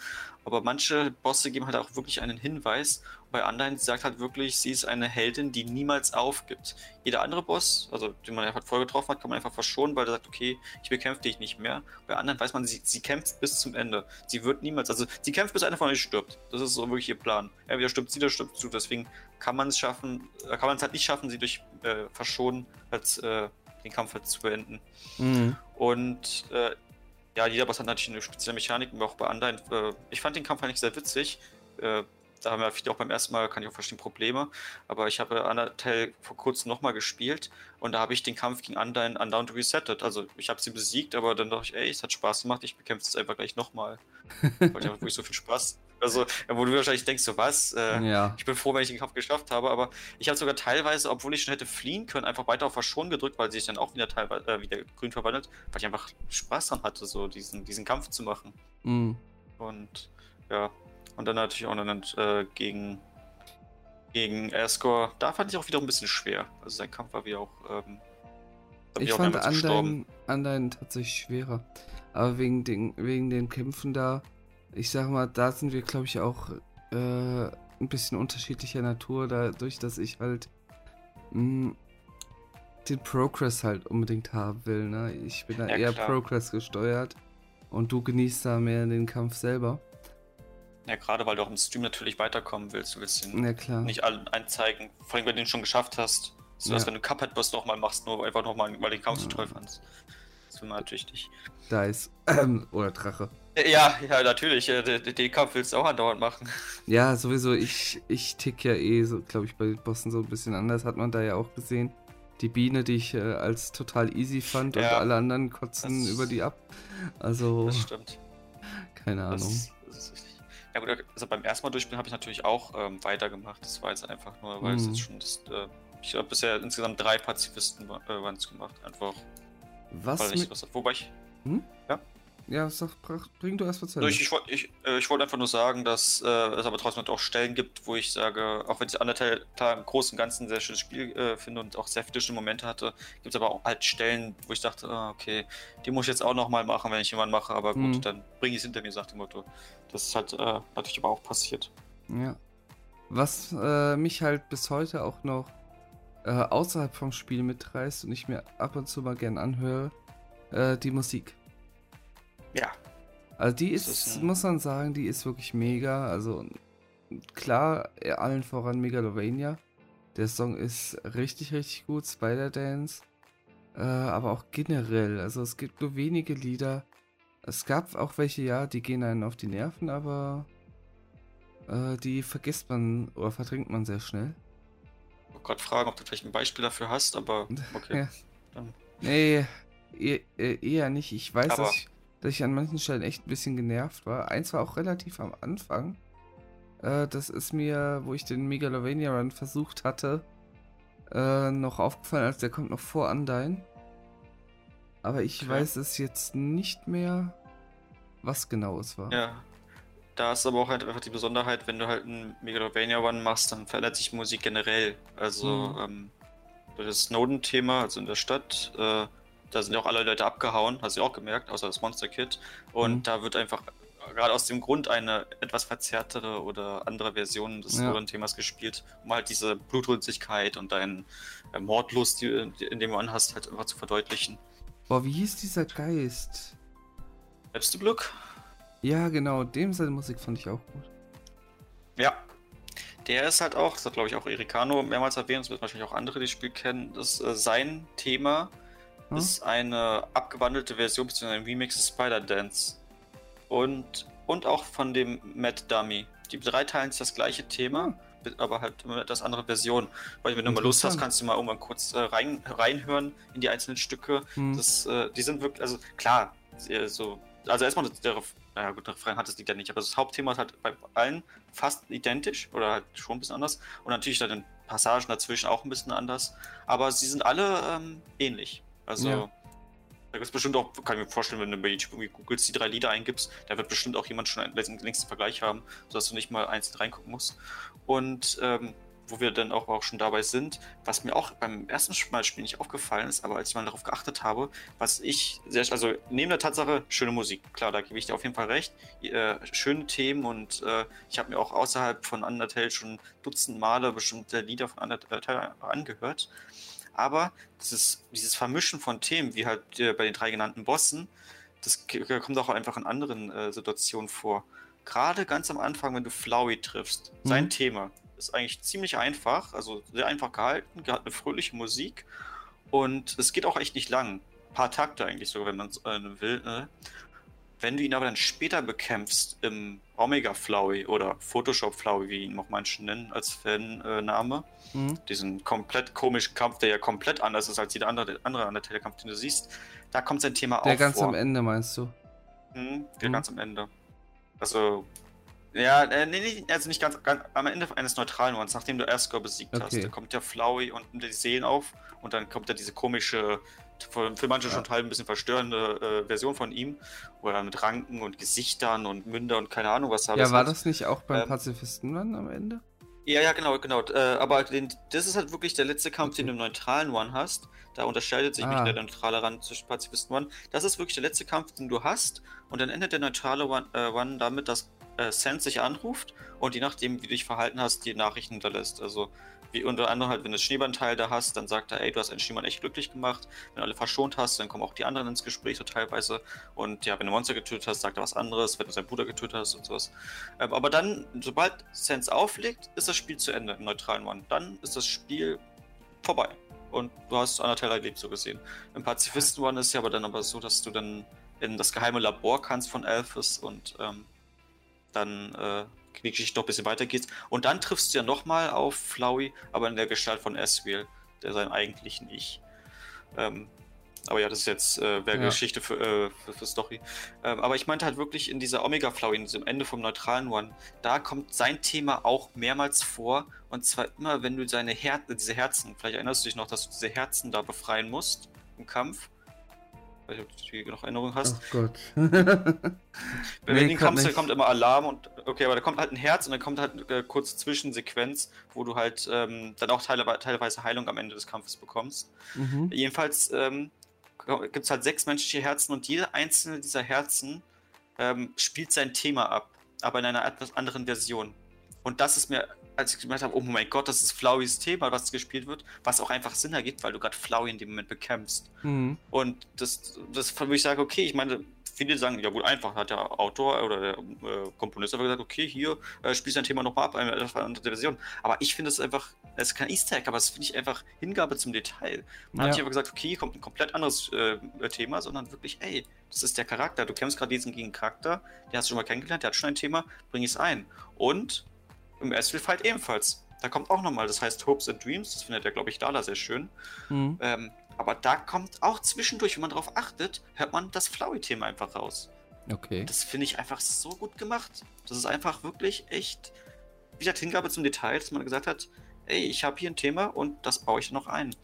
Aber manche Bosse geben halt auch wirklich einen Hinweis. Bei anderen sagt halt wirklich, sie ist eine Heldin, die niemals aufgibt. Jeder andere Boss, also den man einfach vorher getroffen hat, kann man einfach verschonen, weil er sagt, okay, ich bekämpfe dich nicht mehr. Bei anderen weiß man, sie, sie kämpft bis zum Ende. Sie wird niemals, also sie kämpft, bis einer von euch stirbt. Das ist so wirklich ihr Plan. Entweder stirbt sie, oder stirbt du. Deswegen kann man es schaffen, äh, kann man es halt nicht schaffen, sie durch äh, Verschonen als äh, den Kampf halt zu beenden. Mhm. Und äh, ja, jeder Boss hat natürlich eine spezielle Mechanik, auch bei anderen. Äh, ich fand den Kampf eigentlich sehr witzig. Äh, da haben wir viele auch beim ersten Mal, kann ich auch verstehen, Probleme. Aber ich habe Undertale vor kurzem nochmal gespielt und da habe ich den Kampf gegen Undyne Undown resettet. Also ich habe sie besiegt, aber dann dachte ich, ey, es hat Spaß gemacht, ich bekämpfe es einfach gleich nochmal. Weil ich einfach wirklich so viel Spaß. Also, wo du wahrscheinlich denkst, so was, äh, ja. ich bin froh, wenn ich den Kampf geschafft habe, aber ich habe sogar teilweise, obwohl ich schon hätte fliehen können, einfach weiter auf Verschonen gedrückt, weil sie sich dann auch wieder teilweise äh, wieder grün verwandelt, weil ich einfach Spaß dran hatte, so diesen, diesen Kampf zu machen. Mhm. Und ja, und dann natürlich auch dann äh, gegen, gegen Ascore. Da fand ich auch wieder ein bisschen schwer. Also sein Kampf war wieder auch. Ähm, ich auch fand Andein, Andein tatsächlich schwerer. Aber wegen den, wegen den Kämpfen da, ich sag mal, da sind wir, glaube ich, auch äh, ein bisschen unterschiedlicher Natur, dadurch, dass ich halt mh, mm, den Progress halt unbedingt haben will. Ne? Ich bin da ja, eher klar. Progress gesteuert und du genießt da mehr den Kampf selber. Ja, gerade weil du auch im Stream natürlich weiterkommen willst. Du willst den ja, nicht allen einzeigen, vor allem wenn du den schon geschafft hast. So ja. als wenn du Cuphead-Boss nochmal machst, nur einfach nochmal, weil den Kampf so toll fandst. Das natürlich nicht. Dice. Ähm, oder Drache. Ja, ja, natürlich. Den, den Kampf willst du auch andauernd machen. Ja, sowieso. Ich, ich tick ja eh, so, glaube ich, bei den Bossen so ein bisschen anders. Hat man da ja auch gesehen. Die Biene, die ich äh, als total easy fand ja, und alle anderen kotzen über die ab. Also. Das stimmt. Keine Ahnung. Das, ja gut, also beim ersten Mal durchspielen habe ich natürlich auch ähm, weitergemacht. Das war jetzt einfach nur, weil mhm. es jetzt schon das, äh, ich habe bisher insgesamt drei Pazifisten äh, gemacht. Einfach. Was? Ich, was wobei ich. Hm? Ja? Ja, sag, bring du erst was Ich, ich, ich, äh, ich wollte einfach nur sagen, dass äh, es aber trotzdem auch Stellen gibt, wo ich sage, auch wenn ich Undertale im Großen und Ganzen ein sehr schönes Spiel äh, finde und auch sehr viele Momente hatte, gibt es aber auch halt Stellen, wo ich dachte, ah, okay, die muss ich jetzt auch nochmal machen, wenn ich jemanden mache, aber gut, mhm. dann bringe ich es hinter mir, sagt dem Motto. Das ist halt äh, natürlich aber auch passiert. Ja. Was äh, mich halt bis heute auch noch äh, außerhalb vom Spiel mitreißt und ich mir ab und zu mal gern anhöre, die Musik. Ja. Also die ist, ist muss man sagen, die ist wirklich mega. Also klar, allen voran Megalovania. Der Song ist richtig, richtig gut. Spider-Dance. Äh, aber auch generell. Also es gibt nur wenige Lieder. Es gab auch welche, ja, die gehen einen auf die Nerven, aber äh, die vergisst man oder verdrängt man sehr schnell. Ich wollte gerade fragen, ob du vielleicht ein Beispiel dafür hast, aber okay. ja. Nee, eher, eher, nicht. Ich weiß, aber dass ich dass ich an manchen Stellen echt ein bisschen genervt war. Eins war auch relativ am Anfang. Äh, das ist mir, wo ich den Megalovania Run versucht hatte, äh, noch aufgefallen, als der kommt noch vor Undyne. Aber ich okay. weiß es jetzt nicht mehr, was genau es war. Ja. Da ist aber auch halt einfach die Besonderheit, wenn du halt einen Megalovania Run machst, dann verändert sich Musik generell. Also, mhm. ähm, das Snowden-Thema, also in der Stadt, äh, da sind ja auch alle Leute abgehauen, hast du auch gemerkt, außer das Monster Kid. Und mhm. da wird einfach gerade aus dem Grund eine etwas verzerrtere oder andere Version des ja. Themas gespielt, um halt diese Blutrünstigkeit und deinen äh, Mordlust, die, die, in dem du anhast, halt einfach zu verdeutlichen. Boah, wie hieß dieser Geist? Selbst du Glück? Ja, genau, dem seine Musik fand ich auch gut. Ja. Der ist halt auch, das hat glaube ich auch Ericano mehrmals erwähnt, das wird wahrscheinlich auch andere, die das Spiel kennen, das ist äh, sein Thema hm? ist eine abgewandelte Version bzw. ein Remix des Spider-Dance. Und, und auch von dem Mad Dummy. Die drei teilen sich das gleiche Thema, hm. aber halt mit etwas andere Version. Weil wenn du mal Lust hast, kannst du mal irgendwann kurz äh, rein, reinhören in die einzelnen Stücke. Hm. Das, äh, die sind wirklich, also klar, so, also erstmal der, naja gut, der Refrain hat das Lied ja nicht, aber das Hauptthema ist halt bei allen fast identisch oder halt schon ein bisschen anders. Und natürlich dann in Passagen dazwischen auch ein bisschen anders. Aber sie sind alle ähm, ähnlich. Also, ja. da gibt es bestimmt auch, kann ich mir vorstellen, wenn du bei YouTube irgendwie googelst, die drei Lieder eingibst, da wird bestimmt auch jemand schon einen längsten Vergleich haben, sodass du nicht mal einzeln reingucken musst. Und ähm, wo wir dann auch, auch schon dabei sind, was mir auch beim ersten Mal Spiel nicht aufgefallen ist, aber als ich mal darauf geachtet habe, was ich sehr, also neben der Tatsache, schöne Musik, klar, da gebe ich dir auf jeden Fall recht, äh, schöne Themen und äh, ich habe mir auch außerhalb von Undertale schon dutzend Male bestimmte Lieder von Undertale angehört, aber dieses, dieses Vermischen von Themen, wie halt äh, bei den drei genannten Bossen, das kommt auch einfach in anderen äh, Situationen vor. Gerade ganz am Anfang, wenn du Flowey triffst, mhm. sein Thema, ist eigentlich ziemlich einfach, also sehr einfach gehalten, hat eine fröhliche Musik und es geht auch echt nicht lang. Ein paar Takte eigentlich sogar, wenn man es äh, will. Ne? Wenn du ihn aber dann später bekämpfst im Omega Flowey oder Photoshop Flowey, wie ihn auch manche nennen als Fan-Name, mhm. diesen komplett komischen Kampf, der ja komplett anders ist als jeder andere, andere an der Telekampf, den du siehst, da kommt sein Thema der auch Der ganz am Ende meinst du? Mhm, der mhm. ganz am Ende. Also ja, äh, nee, nee, also nicht ganz, ganz, am Ende eines neutralen Ones, nachdem du Asgore besiegt okay. hast. Da kommt der Flowey und die Seelen auf und dann kommt da diese komische, für manche ja. schon halb ein bisschen verstörende äh, Version von ihm, wo er dann mit Ranken und Gesichtern und Münder und keine Ahnung was da Ja, war hat. das nicht auch beim ähm, Pazifisten dann am Ende? Ja, ja, genau, genau. Äh, aber den, das ist halt wirklich der letzte Kampf, okay. den du im neutralen One hast. Da unterscheidet sich ah. nicht der neutrale Rand zwischen Pazifisten One. Das ist wirklich der letzte Kampf, den du hast. Und dann endet der neutrale One, äh, One damit, dass äh, Sense sich anruft und je nachdem, wie du dich verhalten hast, die Nachrichten hinterlässt. Also wie unter anderem halt, wenn du das Schneebandteil da hast, dann sagt er, ey, du hast einen Schneemann echt glücklich gemacht. Wenn du alle verschont hast, dann kommen auch die anderen ins Gespräch so teilweise. Und ja, wenn du Monster getötet hast, sagt er was anderes, wenn du seinen Bruder getötet hast und sowas. Ähm, aber dann, sobald Sense auflegt, ist das Spiel zu Ende im neutralen One. Dann ist das Spiel vorbei. Und du hast anderthalb erlebt, so gesehen. Im Pazifisten One ist ja aber dann aber so, dass du dann in das geheime Labor kannst von Elphys und ähm, dann äh, Geschichte noch ein bisschen weitergeht. Und dann triffst du ja nochmal auf Flowey, aber in der Gestalt von Esriel, der seinem eigentlichen Ich. Ähm, aber ja, das ist jetzt äh, wäre ja. Geschichte für, äh, für, für, Story. Ähm, aber ich meinte halt wirklich in dieser Omega Flowey, in diesem Ende vom neutralen One, da kommt sein Thema auch mehrmals vor. Und zwar immer, wenn du seine Her diese Herzen, vielleicht erinnerst du dich noch, dass du diese Herzen da befreien musst im Kampf weiß nicht, ob du noch Erinnerung hast. Oh Gott. Wenn nee, du kommst, da kommt immer Alarm und okay, aber da kommt halt ein Herz und dann kommt halt eine kurze Zwischensequenz, wo du halt ähm, dann auch teilweise Heilung am Ende des Kampfes bekommst. Mhm. Jedenfalls ähm, gibt es halt sechs menschliche Herzen und jede einzelne dieser Herzen ähm, spielt sein Thema ab, aber in einer etwas anderen Version. Und das ist mir als ich gemerkt habe, oh mein Gott, das ist Flowys Thema, was gespielt wird, was auch einfach Sinn ergibt, weil du gerade Flowey in dem Moment bekämpfst. Mhm. Und das, das, wo ich sage, okay, ich meine, viele sagen, ja gut, einfach, hat der Autor oder der äh, Komponist einfach gesagt, okay, hier äh, spielst du dein Thema nochmal ab, eine andere Version. Aber ich finde es einfach, es ist kein Easter Egg, aber es finde ich einfach Hingabe zum Detail. Man ja. hat nicht einfach gesagt, okay, hier kommt ein komplett anderes äh, Thema, sondern wirklich, ey, das ist der Charakter. Du kämpfst gerade diesen gegen Charakter, den hast du schon mal kennengelernt, der hat schon ein Thema, bring es ein. Und im Astral Fight ebenfalls. Da kommt auch nochmal, das heißt Hopes and Dreams, das findet der, glaube ich, Dala sehr schön. Mhm. Ähm, aber da kommt auch zwischendurch, wenn man darauf achtet, hört man das Flowey-Thema einfach raus. Okay. Das finde ich einfach so gut gemacht. Das ist einfach wirklich echt, wie gesagt, Hingabe zum Detail, dass man gesagt hat, ey, ich habe hier ein Thema und das baue ich noch ein.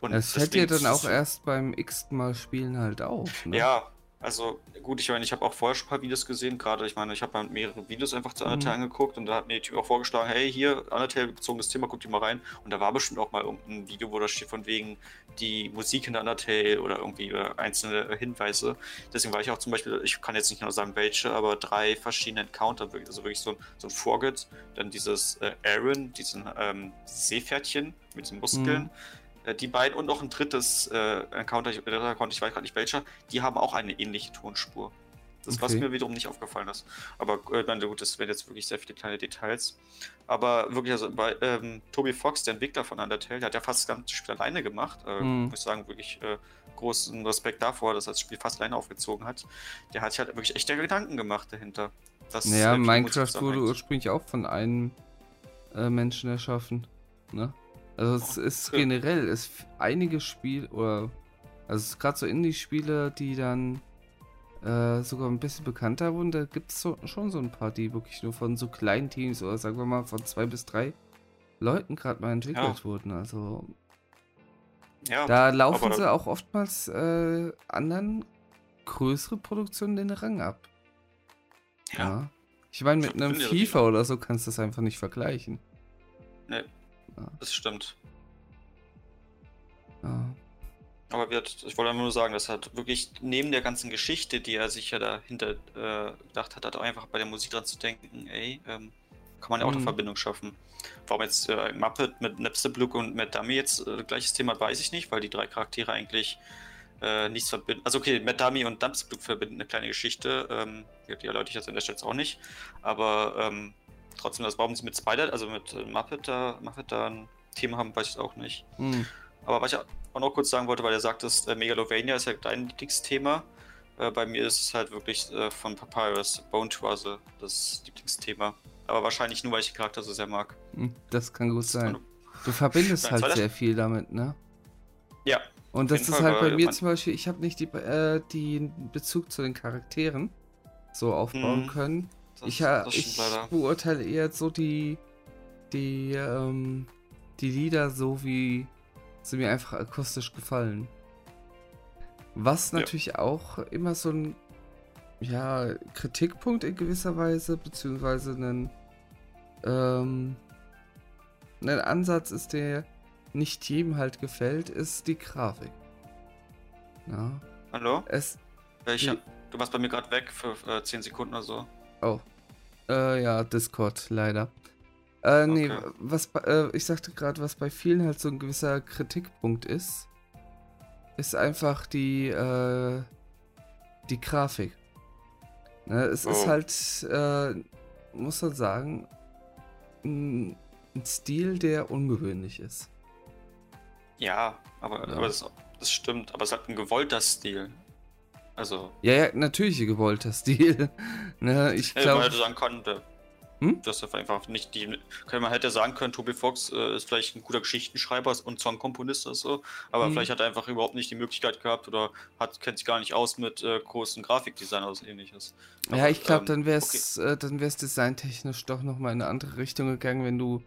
Und das fällt dir dann auch erst beim x Mal Spielen halt auf. Ne? Ja, also gut, ich meine, ich habe auch vorher schon ein paar Videos gesehen, gerade ich meine, ich habe halt mehrere Videos einfach zu Undertale mhm. angeguckt und da hat mir die Typ auch vorgeschlagen, hey, hier, Undertale bezogenes Thema, guck die mal rein. Und da war bestimmt auch mal irgendein Video, wo da steht von wegen die Musik in der Undertale oder irgendwie einzelne Hinweise. Deswegen war ich auch zum Beispiel, ich kann jetzt nicht genau sagen welche, aber drei verschiedene Encounter, also wirklich so ein, so ein Forget, dann dieses äh, Aaron, diesen ähm, Seepferdchen mit den Muskeln. Mhm die beiden und noch ein drittes äh, Encounter, ich, Account, ich weiß gerade nicht welcher, die haben auch eine ähnliche Tonspur. Das, okay. was mir wiederum nicht aufgefallen ist. Aber äh, gut, das wären jetzt wirklich sehr viele kleine Details. Aber wirklich, also bei ähm, Toby Fox, der Entwickler von Undertale, der hat ja fast das ganze Spiel alleine gemacht. Äh, mm. Muss ich sagen, wirklich äh, großen Respekt davor, dass er das Spiel fast alleine aufgezogen hat. Der hat sich halt wirklich echte Gedanken gemacht dahinter. Das, naja, Minecraft wurde ursprünglich auch von einem äh, Menschen erschaffen. Ne? Also es ist generell, es einige Spiele, oder also es gerade so Indie-Spiele, die dann äh, sogar ein bisschen bekannter wurden, da gibt es so, schon so ein paar, die wirklich nur von so kleinen Teams oder sagen wir mal von zwei bis drei Leuten gerade mal entwickelt ja. wurden. Also ja, da laufen sie auch oftmals äh, anderen größere Produktionen den Rang ab. Ja. ja. Ich meine, mit einem FIFA oder so kannst du das einfach nicht vergleichen. Ne, Ja. Das stimmt. Ja. Aber wird, ich wollte nur sagen, dass hat wirklich neben der ganzen Geschichte, die er sich ja dahinter äh, gedacht hat, hat er einfach bei der Musik dran zu denken, ey, ähm, kann man ja auch eine mhm. Verbindung schaffen. Warum jetzt äh, Muppet mit Napsterblue und Matt Dummy jetzt äh, gleiches Thema, weiß ich nicht, weil die drei Charaktere eigentlich äh, nichts verbinden. Also okay, Matt Dummy und Napsterblue verbinden eine kleine Geschichte, ähm, die erläutere ich jetzt an der Stelle auch nicht, aber ähm, trotzdem, das, warum sie mit Spider, also mit äh, Muppet da, Muppet da ein Thema haben, weiß ich auch nicht. Mhm. Aber was ich auch noch kurz sagen wollte, weil er sagt, dass äh, Megalovania ist ja dein Lieblingsthema. Äh, bei mir ist es halt wirklich äh, von Papyrus Bone Trussell das Lieblingsthema. Aber wahrscheinlich nur, weil ich den Charakter so sehr mag. Hm, das kann gut sein. Du verbindest halt sehr viel damit, ne? Ja. Und das ist Fall halt bei mir zum Beispiel, ich habe nicht die, äh, den Bezug zu den Charakteren so aufbauen mhm. können. Das, ich, das ich beurteile eher so die, die, ähm, die Lieder so, wie sie mir einfach akustisch gefallen. Was natürlich ja. auch immer so ein ja, Kritikpunkt in gewisser Weise, beziehungsweise ein, ähm, ein Ansatz ist, der nicht jedem halt gefällt, ist die Grafik. Ja. Hallo? Es, Welcher? Du warst bei mir gerade weg für äh, 10 Sekunden oder so. Oh. Äh, ja, Discord, leider. Äh, nee, okay. was, äh, ich sagte gerade, was bei vielen halt so ein gewisser Kritikpunkt ist, ist einfach die, äh, die Grafik. Ne, es oh. ist halt, äh, muss man sagen, ein, ein, Stil, der ungewöhnlich ist. Ja, aber, ja. aber das, das, stimmt, aber es ist halt ein gewollter Stil. Also. Ja, ja, natürlich gewollter Stil. ne, ich glaube. Man hätte sagen können, der hm? Das ist einfach nicht die. Man hätte sagen können, Toby Fox äh, ist vielleicht ein guter Geschichtenschreiber und Songkomponist oder so, aber hm. vielleicht hat er einfach überhaupt nicht die Möglichkeit gehabt oder hat, kennt sich gar nicht aus mit äh, großen Grafikdesign oder so ähnliches. Aber, ja, ich glaube, ähm, dann wäre es okay. äh, dann wär's designtechnisch doch nochmal in eine andere Richtung gegangen, wenn du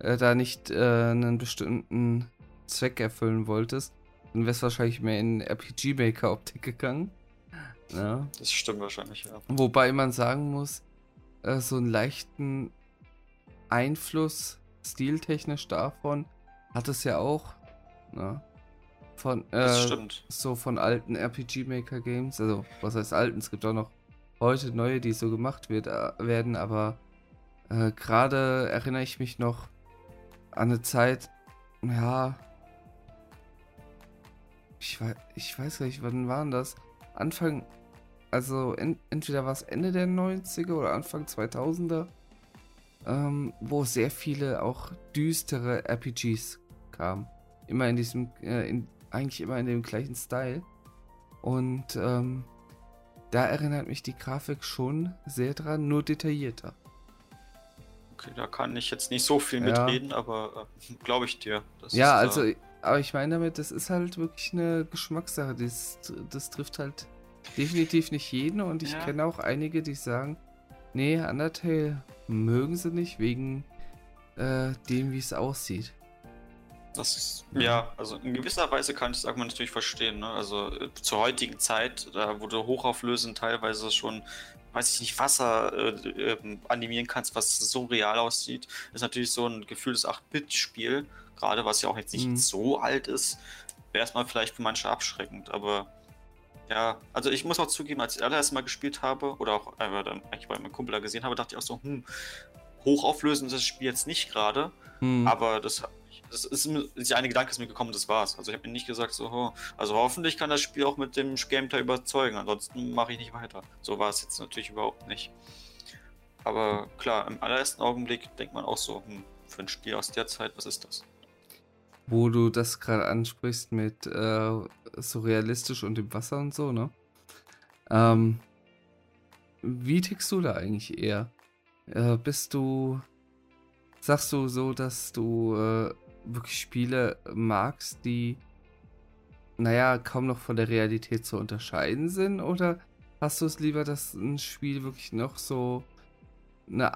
äh, da nicht äh, einen bestimmten Zweck erfüllen wolltest. Dann wäre es wahrscheinlich mehr in RPG-Maker-Optik gegangen. Ja. Das stimmt wahrscheinlich, ja. Wobei man sagen muss, äh, so einen leichten Einfluss stiltechnisch davon hat es ja auch. Ne? Von, äh, so von alten RPG Maker Games. Also, was heißt alten? Es gibt auch noch heute neue, die so gemacht wird, äh, werden, aber äh, gerade erinnere ich mich noch an eine Zeit, ja. Ich weiß, ich weiß gar nicht, wann waren das? Anfang also en entweder war es Ende der 90er oder Anfang 2000er, ähm, wo sehr viele auch düstere RPGs kamen. Immer in diesem, äh, in, eigentlich immer in dem gleichen Style. Und ähm, da erinnert mich die Grafik schon sehr dran, nur detaillierter. Okay, da kann ich jetzt nicht so viel ja. mitreden, aber äh, glaube ich dir. ja, also, aber ich meine damit, das ist halt wirklich eine Geschmackssache. Das, das trifft halt definitiv nicht jeden und ich ja. kenne auch einige, die sagen, nee, Undertale mögen sie nicht wegen äh, dem, wie es aussieht. Das ist, ja, also in gewisser Weise kann ich das Argument natürlich verstehen. Ne? Also äh, zur heutigen Zeit, da wo du hochauflösend teilweise schon, weiß ich nicht, Wasser äh, äh, animieren kannst, was so real aussieht, ist natürlich so ein gefühltes 8-Bit-Spiel, gerade was ja auch jetzt nicht mhm. so alt ist, wäre es mal vielleicht für manche abschreckend, aber ja, also ich muss auch zugeben, als ich allererst mal gespielt habe, oder auch äh, dann eigentlich bei meinem Kumpel da gesehen habe, dachte ich auch so, hm, hochauflösend ist das Spiel jetzt nicht gerade, hm. aber das, das ist, ist eine Gedanke ist mir gekommen, das war's. Also ich habe mir nicht gesagt, so, oh, also hoffentlich kann das Spiel auch mit dem Gameplay überzeugen, ansonsten mache ich nicht weiter. So war es jetzt natürlich überhaupt nicht. Aber klar, im allerersten Augenblick denkt man auch so, hm, für ein Spiel aus der Zeit, was ist das? Wo du das gerade ansprichst mit äh, so realistisch und dem Wasser und so, ne? Ähm, wie tickst du da eigentlich eher? Äh, bist du, sagst du so, dass du äh, wirklich Spiele magst, die, naja, kaum noch von der Realität zu unterscheiden sind? Oder hast du es lieber, dass ein Spiel wirklich noch so, eine,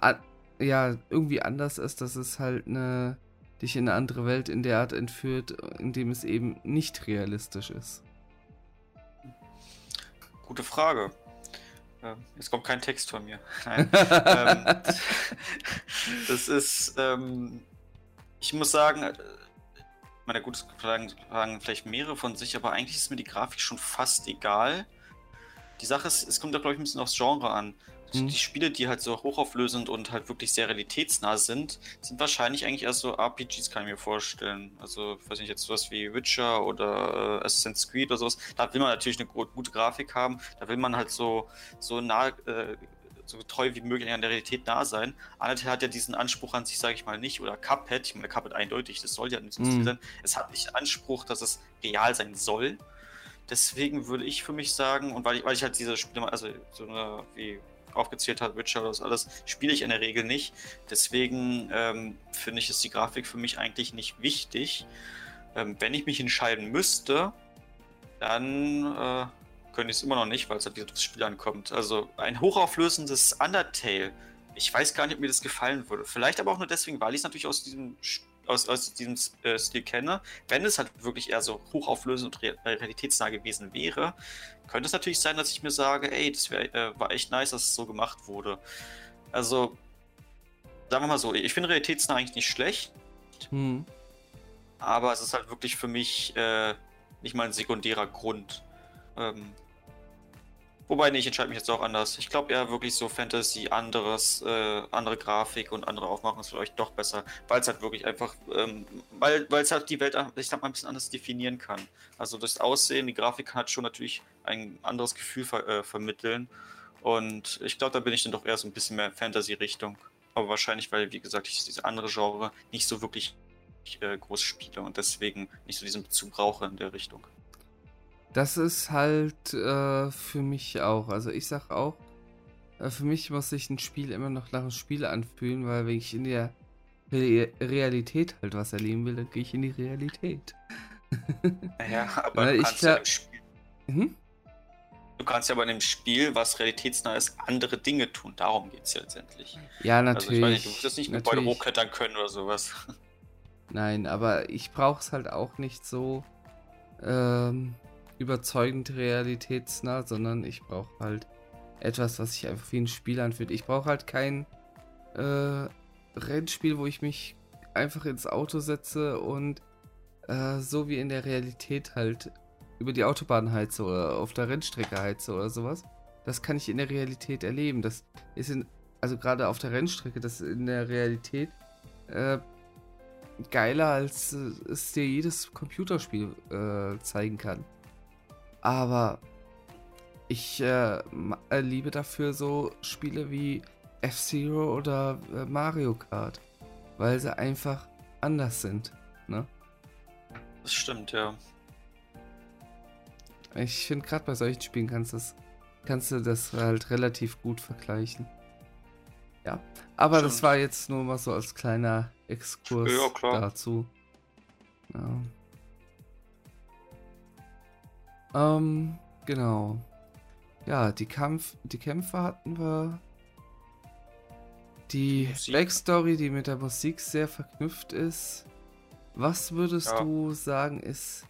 ja, irgendwie anders ist, dass es halt eine dich in eine andere Welt in der Art entführt, indem es eben nicht realistisch ist? Gute Frage. Ähm, jetzt kommt kein Text von mir. Nein. ähm, das ist. Ähm, ich muss sagen, äh, meine gut sagen, sagen vielleicht mehrere von sich, aber eigentlich ist mir die Grafik schon fast egal. Die Sache ist, es kommt da glaube ich ein bisschen aufs Genre an. Mhm. Die Spiele, die halt so hochauflösend und halt wirklich sehr realitätsnah sind, sind wahrscheinlich eigentlich eher so RPGs, kann ich mir vorstellen. Also, ich weiß nicht, jetzt sowas wie Witcher oder äh, Assassin's Creed oder sowas. Da will man natürlich eine gute Grafik haben. Da will man halt so, so nah, äh, so treu wie möglich an der Realität nah sein. Undertale hat ja diesen Anspruch an sich, sage ich mal, nicht. Oder Cuphead, ich meine, Cuphead eindeutig, das soll ja nicht so mm. sein. Es hat nicht Anspruch, dass es real sein soll. Deswegen würde ich für mich sagen, und weil ich, weil ich halt diese Spiele, also so eine, wie aufgezählt hat, Witcher das alles, spiele ich in der Regel nicht. Deswegen ähm, finde ich, ist die Grafik für mich eigentlich nicht wichtig. Ähm, wenn ich mich entscheiden müsste, dann äh, könnte ich es immer noch nicht, weil es halt wieder aufs Spiel ankommt. Also ein hochauflösendes Undertale. Ich weiß gar nicht, ob mir das gefallen würde. Vielleicht aber auch nur deswegen, weil ich es natürlich aus diesem aus, aus diesem äh, Stil kenne. Wenn es halt wirklich eher so hochauflösend und re äh, realitätsnah gewesen wäre, könnte es natürlich sein, dass ich mir sage, ey, das wär, äh, war echt nice, dass es so gemacht wurde. Also, sagen wir mal so, ich finde realitätsnah eigentlich nicht schlecht. Hm. Aber es ist halt wirklich für mich äh, nicht mal ein sekundärer Grund. Ähm, Wobei, nee, ich entscheide mich jetzt auch anders. Ich glaube eher wirklich so Fantasy, anderes, äh, andere Grafik und andere Aufmachung ist vielleicht doch besser, weil es halt wirklich einfach, ähm, weil es halt die Welt, ich sag mal, ein bisschen anders definieren kann. Also das Aussehen, die Grafik kann halt schon natürlich ein anderes Gefühl ver äh, vermitteln. Und ich glaube, da bin ich dann doch eher so ein bisschen mehr Fantasy-Richtung. Aber wahrscheinlich, weil, wie gesagt, ich diese andere Genre nicht so wirklich äh, groß spiele und deswegen nicht so diesen Bezug brauche in der Richtung. Das ist halt äh, für mich auch. Also ich sag auch, äh, für mich muss sich ein Spiel immer noch nach einem Spiel anfühlen, weil wenn ich in der Re Realität halt was erleben will, dann gehe ich in die Realität. Naja, aber du kannst ja im Spiel. Hm? Du kannst ja aber in dem Spiel, was realitätsnah ist, andere Dinge tun. Darum geht es ja letztendlich. Ja, natürlich. Also ich meine, du musst jetzt nicht mit Gebäude hochklettern können oder sowas. Nein, aber ich brauche es halt auch nicht so. Ähm, überzeugend realitätsnah, sondern ich brauche halt etwas, was sich einfach wie ein Spiel anfühlt. Ich brauche halt kein äh, Rennspiel, wo ich mich einfach ins Auto setze und äh, so wie in der Realität halt über die Autobahn heize oder auf der Rennstrecke heize oder sowas. Das kann ich in der Realität erleben. Das ist in, also gerade auf der Rennstrecke, das ist in der Realität äh, geiler, als es dir jedes Computerspiel äh, zeigen kann. Aber ich äh, äh, liebe dafür so Spiele wie F-Zero oder äh, Mario Kart, weil sie einfach anders sind. Ne? Das stimmt, ja. Ich finde, gerade bei solchen Spielen kannst, das, kannst du das halt relativ gut vergleichen. Ja, aber stimmt. das war jetzt nur mal so als kleiner Exkurs ja, dazu. Ja. Ähm, genau. Ja, die Kampf, die Kämpfe hatten wir. Die Musik. Backstory, die mit der Musik sehr verknüpft ist. Was würdest ja. du sagen, ist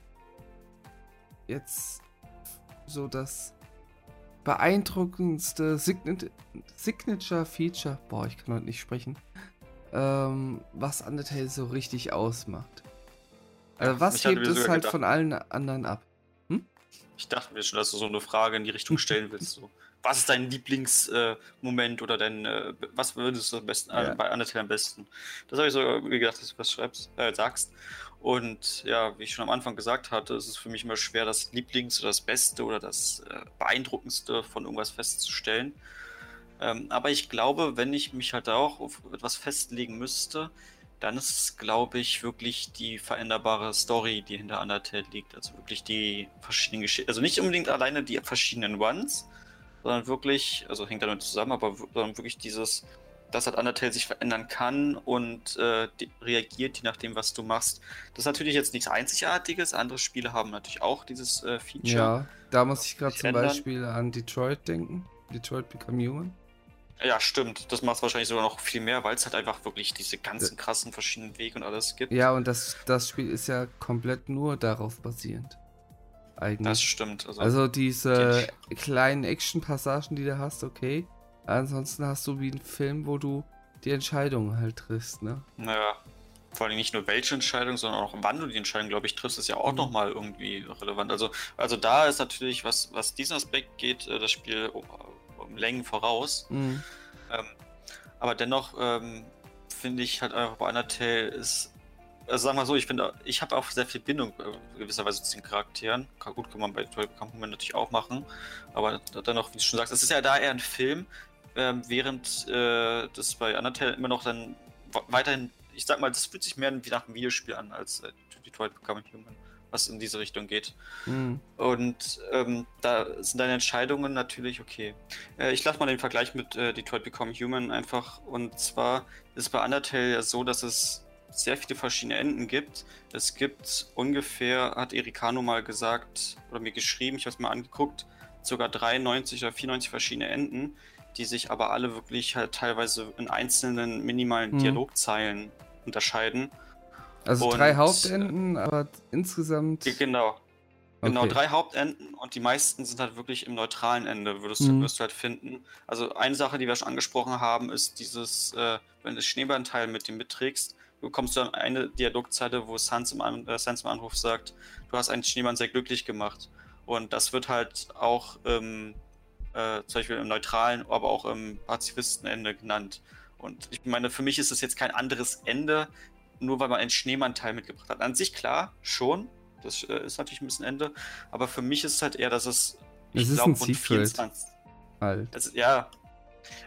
jetzt so das beeindruckendste Signature-Feature, boah, ich kann heute nicht sprechen, ähm, was Undertale so richtig ausmacht? Also was hebt es halt gedacht. von allen anderen ab? Ich dachte mir schon, dass du so eine Frage in die Richtung stellen willst. So. Was ist dein Lieblingsmoment äh, oder dein, äh, was würdest du am besten, ja. äh, bei Undertale am besten? Das habe ich so gedacht, dass du was schreibst, äh, sagst. Und ja, wie ich schon am Anfang gesagt hatte, ist es für mich immer schwer, das Lieblings- oder das Beste oder das äh, Beeindruckendste von irgendwas festzustellen. Ähm, aber ich glaube, wenn ich mich halt auch auf etwas festlegen müsste, dann ist es, glaube ich, wirklich die veränderbare Story, die hinter Undertale liegt. Also wirklich die verschiedenen Geschichten. Also nicht unbedingt alleine die verschiedenen Ones, sondern wirklich, also hängt damit zusammen, aber sondern wirklich dieses, dass halt Undertale sich verändern kann und äh, reagiert, je nachdem, was du machst. Das ist natürlich jetzt nichts Einzigartiges. Andere Spiele haben natürlich auch dieses äh, Feature. Ja, da muss ich gerade zum ändern. Beispiel an Detroit denken. Detroit Become Human. Ja, stimmt. Das macht es wahrscheinlich sogar noch viel mehr, weil es halt einfach wirklich diese ganzen krassen verschiedenen Wege und alles gibt. Ja, und das, das Spiel ist ja komplett nur darauf basierend. Eigentlich. Das stimmt. Also, also diese kleinen Action-Passagen, die du hast, okay. Ansonsten hast du wie einen Film, wo du die Entscheidungen halt triffst, ne? Naja. vor allem nicht nur welche Entscheidung, sondern auch wann du die Entscheidung, glaube ich, triffst, ist ja auch mhm. nochmal irgendwie relevant. Also, also da ist natürlich, was, was diesen Aspekt geht, äh, das Spiel um, Längen voraus. Mhm. Ähm, aber dennoch ähm, finde ich halt einfach bei Undertale ist, also sagen wir so, ich finde, ich habe auch sehr viel Bindung äh, gewisserweise zu den Charakteren. Gut, kann man bei Toy Complement natürlich auch machen, aber dennoch, wie du schon sagst, es ist ja da eher ein Film, ähm, während äh, das bei Undertale immer noch dann weiterhin, ich sag mal, das fühlt sich mehr wie nach einem Videospiel an als äh, Detroit Become Human, was in diese Richtung geht. Mhm. Und ähm, da sind deine Entscheidungen natürlich okay. Äh, ich lasse mal den Vergleich mit äh, Detroit Become Human einfach. Und zwar ist bei Undertale ja so, dass es sehr viele verschiedene Enden gibt. Es gibt ungefähr, hat Ericano mal gesagt oder mir geschrieben, ich habe es mal angeguckt, sogar 93 oder 94 verschiedene Enden die sich aber alle wirklich halt teilweise in einzelnen minimalen mhm. Dialogzeilen unterscheiden. Also und, drei Hauptenden, aber insgesamt. Genau. Genau, okay. drei Hauptenden und die meisten sind halt wirklich im neutralen Ende, würdest, mhm. wirst du halt finden. Also eine Sache, die wir schon angesprochen haben, ist dieses, äh, wenn du das Schneeballteil mit dem mitträgst, bekommst du dann eine Dialogzeile, wo Sans im, An äh, Sans im Anruf sagt, du hast einen Schneemann sehr glücklich gemacht. Und das wird halt auch ähm, äh, zum Beispiel im neutralen, aber auch im Pazifistenende genannt. Und ich meine, für mich ist es jetzt kein anderes Ende, nur weil man einen Schneemann-Teil mitgebracht hat. An sich klar, schon. Das äh, ist natürlich ein bisschen Ende. Aber für mich ist es halt eher, dass es. Ich glaube, rund 24. Halt. Das, ja.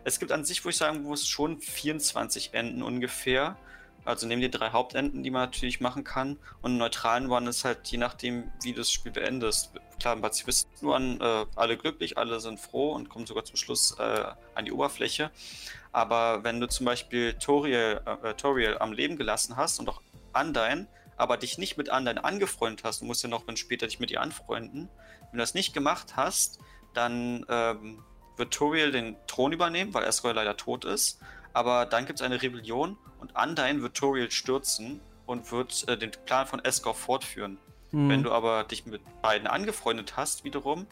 Es gibt an sich, wo ich sagen muss, schon 24 Enden ungefähr. Also neben die drei Hauptenden, die man natürlich machen kann. Und neutralen One ist halt je nachdem, wie du das Spiel beendest. Klar, im Pazifisten waren äh, alle glücklich, alle sind froh und kommen sogar zum Schluss äh, an die Oberfläche. Aber wenn du zum Beispiel Toriel, äh, Toriel am Leben gelassen hast und auch Undyne, aber dich nicht mit Undyne angefreundet hast, du musst ja noch wenn später dich mit ihr anfreunden, wenn du das nicht gemacht hast, dann ähm, wird Toriel den Thron übernehmen, weil Escrow leider tot ist. Aber dann gibt es eine Rebellion und Undyne wird Toriel stürzen und wird äh, den Plan von Escor fortführen. Mhm. Wenn du aber dich mit beiden angefreundet hast, wiederum,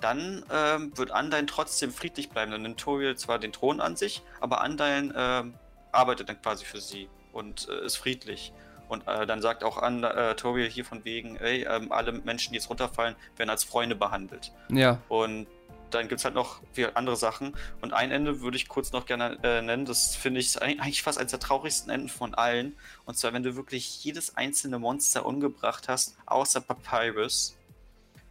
dann ähm, wird Undyne trotzdem friedlich bleiben. Dann nimmt Toriel zwar den Thron an sich, aber Undyne äh, arbeitet dann quasi für sie und äh, ist friedlich. Und äh, dann sagt auch an, äh, Toriel hier von wegen, ey, ähm, alle Menschen, die jetzt runterfallen, werden als Freunde behandelt. Ja. Und dann gibt es halt noch andere Sachen. Und ein Ende würde ich kurz noch gerne äh, nennen. Das finde ich eigentlich fast eines der traurigsten Enden von allen. Und zwar, wenn du wirklich jedes einzelne Monster umgebracht hast, außer Papyrus,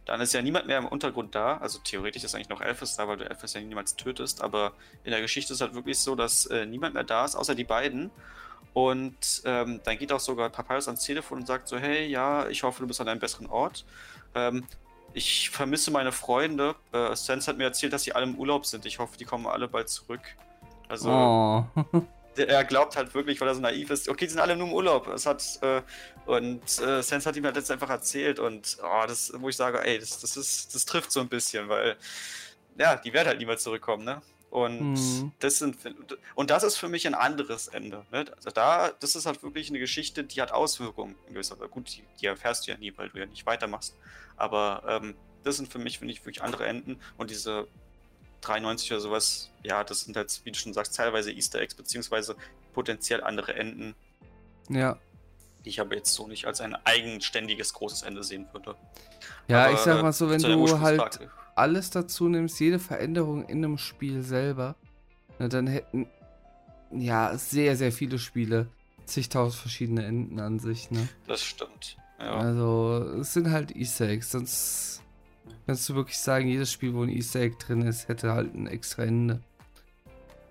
dann ist ja niemand mehr im Untergrund da. Also theoretisch ist eigentlich noch Elphys da, weil du Elphys ja niemals tötest. Aber in der Geschichte ist halt wirklich so, dass äh, niemand mehr da ist, außer die beiden. Und ähm, dann geht auch sogar Papyrus ans Telefon und sagt so, hey, ja, ich hoffe, du bist an einem besseren Ort. Ähm, ich vermisse meine Freunde. Äh, Sans hat mir erzählt, dass sie alle im Urlaub sind. Ich hoffe, die kommen alle bald zurück. Also, oh. er glaubt halt wirklich, weil er so naiv ist. Okay, die sind alle nur im Urlaub. Es hat, äh, und äh, Sans hat ihm halt letztens einfach erzählt. Und oh, das, wo ich sage, ey, das, das, ist, das trifft so ein bisschen, weil, ja, die werden halt niemals zurückkommen, ne? Und mhm. das sind und das ist für mich ein anderes Ende. Ne? Also da, das ist halt wirklich eine Geschichte, die hat Auswirkungen in gewisser Weise. Gut, die, die, erfährst du ja nie, weil du ja nicht weitermachst. Aber ähm, das sind für mich, finde ich, wirklich andere Enden. Und diese 93 oder sowas, ja, das sind halt, wie du schon sagst, teilweise Easter Eggs, beziehungsweise potenziell andere Enden. Ja. Die ich aber jetzt so nicht als ein eigenständiges großes Ende sehen würde. Ja, aber, ich sag mal so, wenn du halt alles dazu nimmst, jede Veränderung in einem Spiel selber, na, dann hätten ja sehr, sehr viele Spiele zigtausend verschiedene Enden an sich, ne? Das stimmt. Ja. Also, es sind halt Easter Eggs, sonst kannst du wirklich sagen, jedes Spiel, wo ein Easter Egg drin ist, hätte halt ein extra Ende.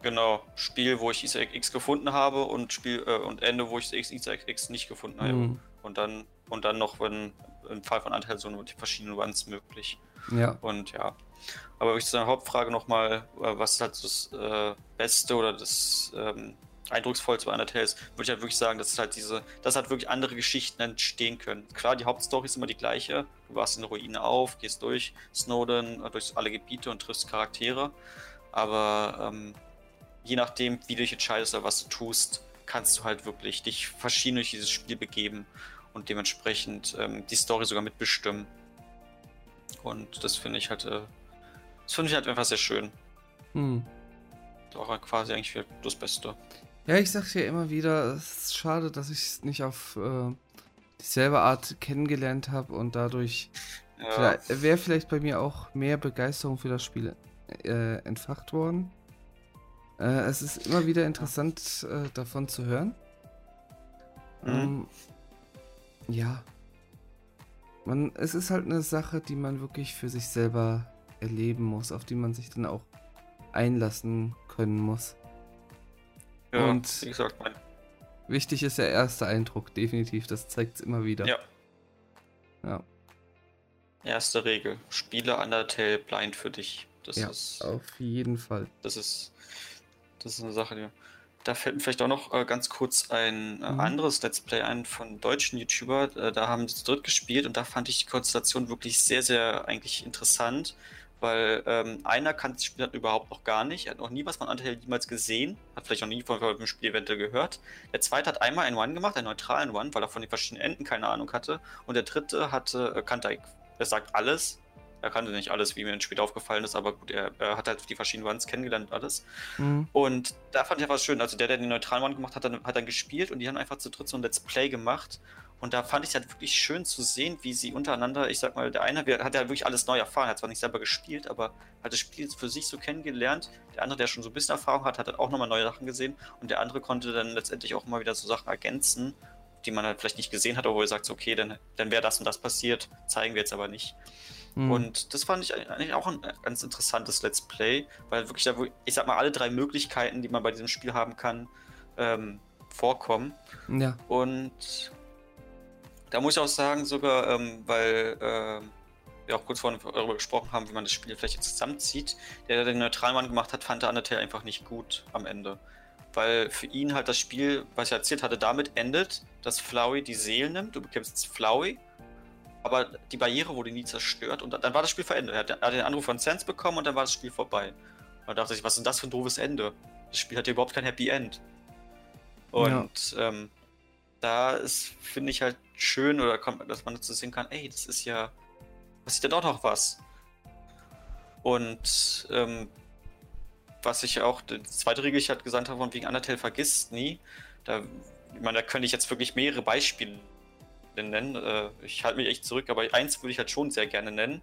Genau, Spiel, wo ich Easter Egg X gefunden habe und Spiel äh, und Ende, wo ich Easter Egg X nicht gefunden habe. Mhm. Und dann und dann noch, wenn im Fall von Anteil so die verschiedenen Runs möglich. Ja. Und ja. Aber ich zu der Hauptfrage nochmal, äh, was ist halt das äh, Beste oder das ähm, Eindrucksvollste bei Undertale ist, würde ich halt wirklich sagen, dass halt diese, dass halt wirklich andere Geschichten entstehen können. Klar, die Hauptstory ist immer die gleiche. Du warst in der Ruine auf, gehst durch Snowden, äh, durch alle Gebiete und triffst Charaktere. Aber ähm, je nachdem, wie du dich entscheidest oder was du tust, kannst du halt wirklich dich verschieden durch dieses Spiel begeben und dementsprechend ähm, die Story sogar mitbestimmen. Und das finde ich halt, äh, das finde ich halt einfach sehr schön. Hm. Auch quasi eigentlich das Beste. Ja, ich sag's ja immer wieder, es ist schade, dass ich es nicht auf äh, dieselbe Art kennengelernt habe und dadurch ja. wäre vielleicht bei mir auch mehr Begeisterung für das Spiel äh, entfacht worden. Äh, es ist immer wieder interessant äh, davon zu hören. Mhm. Ähm, ja. Man, es ist halt eine Sache, die man wirklich für sich selber erleben muss, auf die man sich dann auch einlassen können muss. Ja, und wie gesagt, mein wichtig ist der erste Eindruck, definitiv. Das zeigt es immer wieder. Ja. Ja. Erste Regel. Spiele Undertale blind für dich. Das ja, ist. Auf jeden Fall. Das ist. Das ist eine Sache, die. Da fällt mir vielleicht auch noch äh, ganz kurz ein äh, mhm. anderes Let's Play ein von deutschen YouTuber. Äh, da haben sie zu dritt gespielt und da fand ich die Konstellation wirklich sehr, sehr eigentlich interessant weil ähm, einer kann das Spiel halt überhaupt noch gar nicht, er hat noch nie was von Undertale jemals gesehen, hat vielleicht noch nie von dem Spiel eventuell gehört. Der zweite hat einmal einen One gemacht, einen neutralen One, weil er von den verschiedenen Enden keine Ahnung hatte. Und der dritte hatte, äh, kannte, er sagt alles. Er kannte nicht alles, wie mir im Spiel aufgefallen ist, aber gut, er, er hat halt die verschiedenen Ones kennengelernt und alles. Mhm. Und da fand ich einfach schön, also der, der den neutralen One gemacht hat, dann, hat dann gespielt und die haben einfach zu dritt so ein Let's Play gemacht. Und da fand ich es halt wirklich schön zu sehen, wie sie untereinander, ich sag mal, der eine hat ja wirklich alles neu erfahren, hat zwar nicht selber gespielt, aber hat das Spiel für sich so kennengelernt. Der andere, der schon so ein bisschen Erfahrung hat, hat halt auch nochmal neue Sachen gesehen. Und der andere konnte dann letztendlich auch mal wieder so Sachen ergänzen, die man halt vielleicht nicht gesehen hat, wo er sagt, okay, dann, dann wäre das und das passiert, zeigen wir jetzt aber nicht. Mhm. Und das fand ich eigentlich auch ein ganz interessantes Let's Play, weil wirklich da, ich sag mal, alle drei Möglichkeiten, die man bei diesem Spiel haben kann, ähm, vorkommen. Ja. Und da muss ich auch sagen, sogar, ähm, weil äh, wir auch kurz vorhin darüber gesprochen haben, wie man das Spiel vielleicht jetzt zusammenzieht, der, der den Neutralmann gemacht hat, fand der Undertale einfach nicht gut am Ende. Weil für ihn halt das Spiel, was ich erzählt hatte, damit endet, dass Flowey die Seelen nimmt. Du bekämpfst jetzt Flowey, aber die Barriere wurde nie zerstört und dann war das Spiel verendet. Er hat, er hat den Anruf von Sense bekommen und dann war das Spiel vorbei. Und da dachte ich, was ist denn das für ein doofes Ende? Das Spiel hat ja überhaupt kein Happy End. Und ja. ähm, da ist, finde ich halt schön, oder kommt, dass man dazu sehen kann, ey, das ist ja, was ist denn doch noch was? Und ähm, was ich auch, die zweite Regel, ich halt gesagt habe, von wegen Undertale vergisst nie, da, ich meine, da könnte ich jetzt wirklich mehrere Beispiele nennen. Äh, ich halte mich echt zurück, aber eins würde ich halt schon sehr gerne nennen.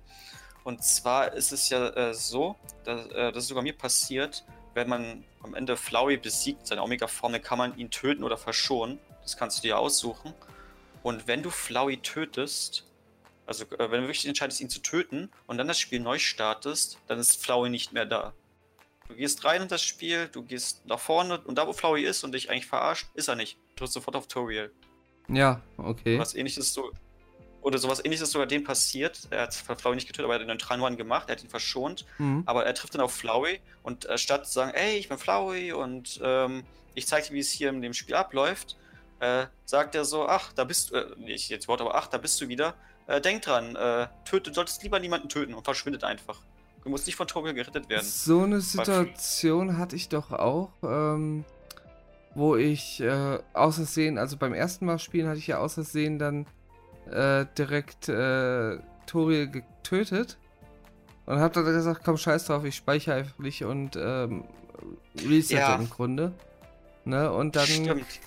Und zwar ist es ja äh, so, dass, äh, das ist sogar mir passiert, wenn man am Ende Flowey besiegt, seine Omega-Form, dann kann man ihn töten oder verschonen. Das kannst du dir aussuchen. Und wenn du Flowey tötest, also äh, wenn du wirklich entscheidest, ihn zu töten und dann das Spiel neu startest, dann ist Flowey nicht mehr da. Du gehst rein in das Spiel, du gehst nach vorne und da, wo Flowey ist und dich eigentlich verarscht, ist er nicht. Du drückst sofort auf Toriel. Ja, okay. Was ähnliches so. Oder sowas ähnliches sogar dem passiert. Er hat Flowey nicht getötet, aber er hat den One gemacht, er hat ihn verschont. Mhm. Aber er trifft dann auf Flowey und äh, statt zu sagen, ey, ich bin Flowey und ähm, ich zeige dir, wie es hier in dem Spiel abläuft, äh, sagt er so, ach, da bist du, äh, nicht jetzt Wort, aber ach, da bist du wieder. Äh, denk dran, äh, töte, solltest lieber niemanden töten und verschwindet einfach. Du musst nicht von Tokio gerettet werden. So eine Situation hatte ich doch auch, ähm, wo ich äh, außersehen, also beim ersten Mal spielen hatte ich ja außersehen dann äh, direkt äh, Toriel getötet. Und hab dann gesagt, komm, scheiß drauf, ich speichere einfach nicht und ähm, reset ja. im Grunde. Ne? Und dann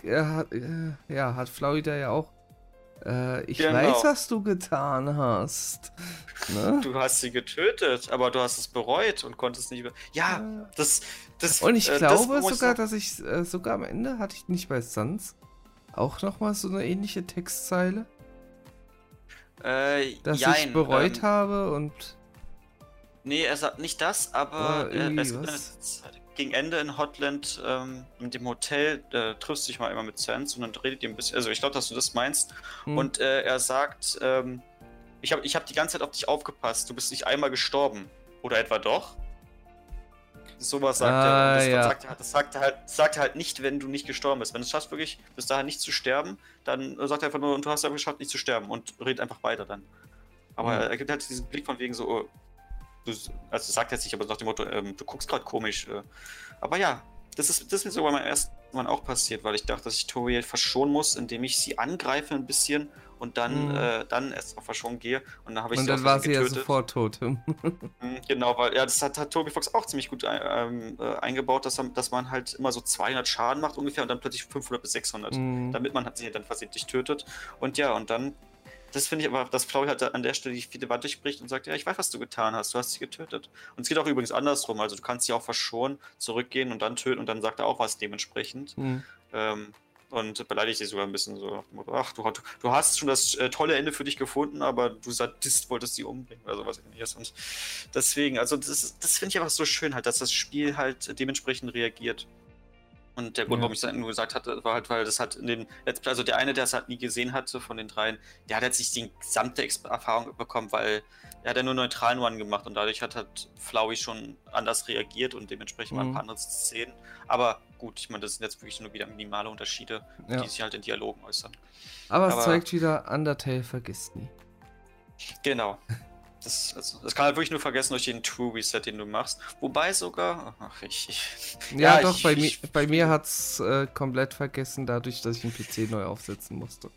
äh, hat, äh, ja, hat Florida ja auch. Äh, ich genau. weiß, was du getan hast. Ne? Du hast sie getötet, aber du hast es bereut und konntest nicht. Ja, das, das. Und ich äh, glaube das sogar, dass ich äh, sogar am Ende hatte ich nicht bei Suns auch nochmal so eine ähnliche Textzeile. Äh, dass jein, ich bereut ähm, habe und. Nee, er sagt nicht das, aber äh, es gegen Ende in Hotland ähm, mit dem Hotel äh, triffst du dich mal immer mit Sans und dann redet ihr ein bisschen. Also ich glaube, dass du das meinst. Hm. Und äh, er sagt, ähm, ich habe ich hab die ganze Zeit auf dich aufgepasst. Du bist nicht einmal gestorben. Oder etwa doch? Sowas sagt ah, er. Das, ja. sagt er, das sagt er, halt, sagt er halt nicht, wenn du nicht gestorben bist. Wenn du es schaffst, wirklich bis dahin nicht zu sterben, dann sagt er einfach nur, und du hast ja geschafft, nicht zu sterben und redet einfach weiter dann. Aber mhm. er gibt halt diesen Blick von wegen so, oh, du, also sagt jetzt nicht, aber nach dem Motto, ähm, du guckst gerade komisch. Äh. Aber ja, das ist, das ist mir sogar beim ersten Mal auch passiert, weil ich dachte, dass ich Toriel verschonen muss, indem ich sie angreife ein bisschen und dann, mhm. äh, dann erst auf Verschwung gehe und dann habe ich und sie dann war sie getötet. ja sofort tot. Mhm, genau, weil ja, das hat, hat Toby Fox auch ziemlich gut ähm, äh, eingebaut, dass, dass man halt immer so 200 Schaden macht ungefähr und dann plötzlich 500 bis 600, mhm. damit man sie dann versehentlich tötet. Und ja, und dann das finde ich aber, dass Flauy halt an der Stelle die viele Wand durchbricht und sagt, ja, ich weiß, was du getan hast, du hast sie getötet. Und es geht auch übrigens andersrum, also du kannst sie auch verschonen, zurückgehen und dann töten und dann sagt er auch was dementsprechend. Mhm. Ähm, und beleidigt sie sogar ein bisschen so, ach, du, du hast schon das äh, tolle Ende für dich gefunden, aber du Sadist wolltest sie umbringen oder sowas ähnliches. Und deswegen, also das, das finde ich einfach so schön halt, dass das Spiel halt dementsprechend reagiert. Und der Grund, ja. warum ich das nur gesagt hatte, war halt, weil das hat in den Let's also der eine, der es halt nie gesehen hatte von den dreien, der hat jetzt nicht die gesamte Erfahrung bekommen, weil er hat ja nur neutralen One gemacht und dadurch hat halt Flowey schon anders reagiert und dementsprechend mhm. mal ein paar andere Szenen. Aber gut, ich meine, das sind jetzt wirklich nur wieder minimale Unterschiede, ja. die sich halt in Dialogen äußern. Aber es zeigt wieder, Undertale vergisst nie. Genau. Das, also, das kann halt wirklich nur vergessen durch den True Reset, den du machst. Wobei sogar. Ach, ich. ich ja, ja, doch, ich, bei, ich, mir, bei mir hat es äh, komplett vergessen, dadurch, dass ich den PC neu aufsetzen musste.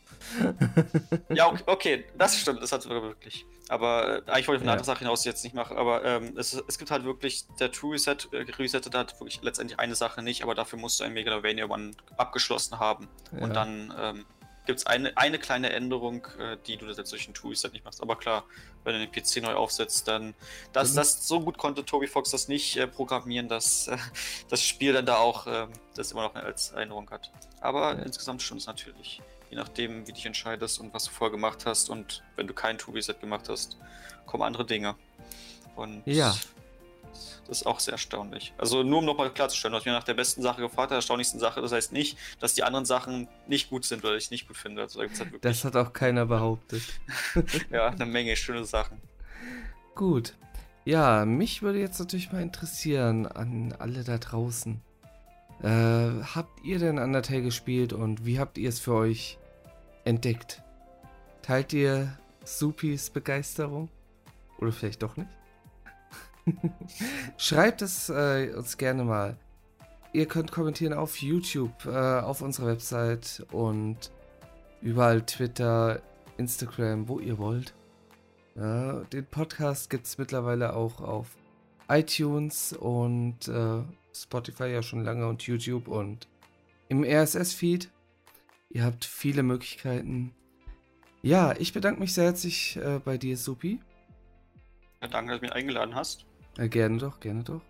Ja, okay, okay, das stimmt, das hat wirklich. Aber äh, eigentlich wollte ich von einer anderen Sache hinaus, die ich jetzt nicht mache. Aber ähm, es, es gibt halt wirklich, der True Reset äh, resettet hat wirklich letztendlich eine Sache nicht, aber dafür musst du ein Megalovania One abgeschlossen haben. Ja. Und dann ähm, gibt es eine, eine kleine Änderung, äh, die du jetzt durch den Toolset nicht machst. Aber klar, wenn du den PC neu aufsetzt, dann. Das, mhm. das, so gut konnte Toby Fox das nicht äh, programmieren, dass äh, das Spiel dann da auch äh, das immer noch als Erinnerung hat. Aber ja. insgesamt stimmt es natürlich. Je nachdem, wie du dich entscheidest und was du vorher gemacht hast. Und wenn du kein Toby-Set gemacht hast, kommen andere Dinge. Und ja. Das ist auch sehr erstaunlich. Also nur um nochmal klarzustellen, du hast mir nach der besten Sache gefragt, der erstaunlichsten Sache. Das heißt nicht, dass die anderen Sachen nicht gut sind oder ich nicht gut finde. Also, halt das hat auch keiner behauptet. ja, eine Menge schöne Sachen. Gut. Ja, mich würde jetzt natürlich mal interessieren an alle da draußen. Äh, habt ihr denn Undertale gespielt und wie habt ihr es für euch entdeckt? Teilt ihr Supis Begeisterung? Oder vielleicht doch nicht? Schreibt es äh, uns gerne mal. Ihr könnt kommentieren auf YouTube, äh, auf unserer Website und überall Twitter, Instagram, wo ihr wollt. Ja, den Podcast gibt es mittlerweile auch auf iTunes und äh, Spotify ja schon lange und YouTube und im RSS-Feed. Ihr habt viele Möglichkeiten. Ja, ich bedanke mich sehr herzlich äh, bei dir, Supi. Ja, danke, dass du mich eingeladen hast. Ja, gerne doch, gerne doch.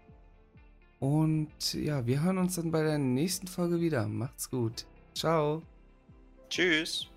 Und ja, wir hören uns dann bei der nächsten Folge wieder. Macht's gut. Ciao. Tschüss.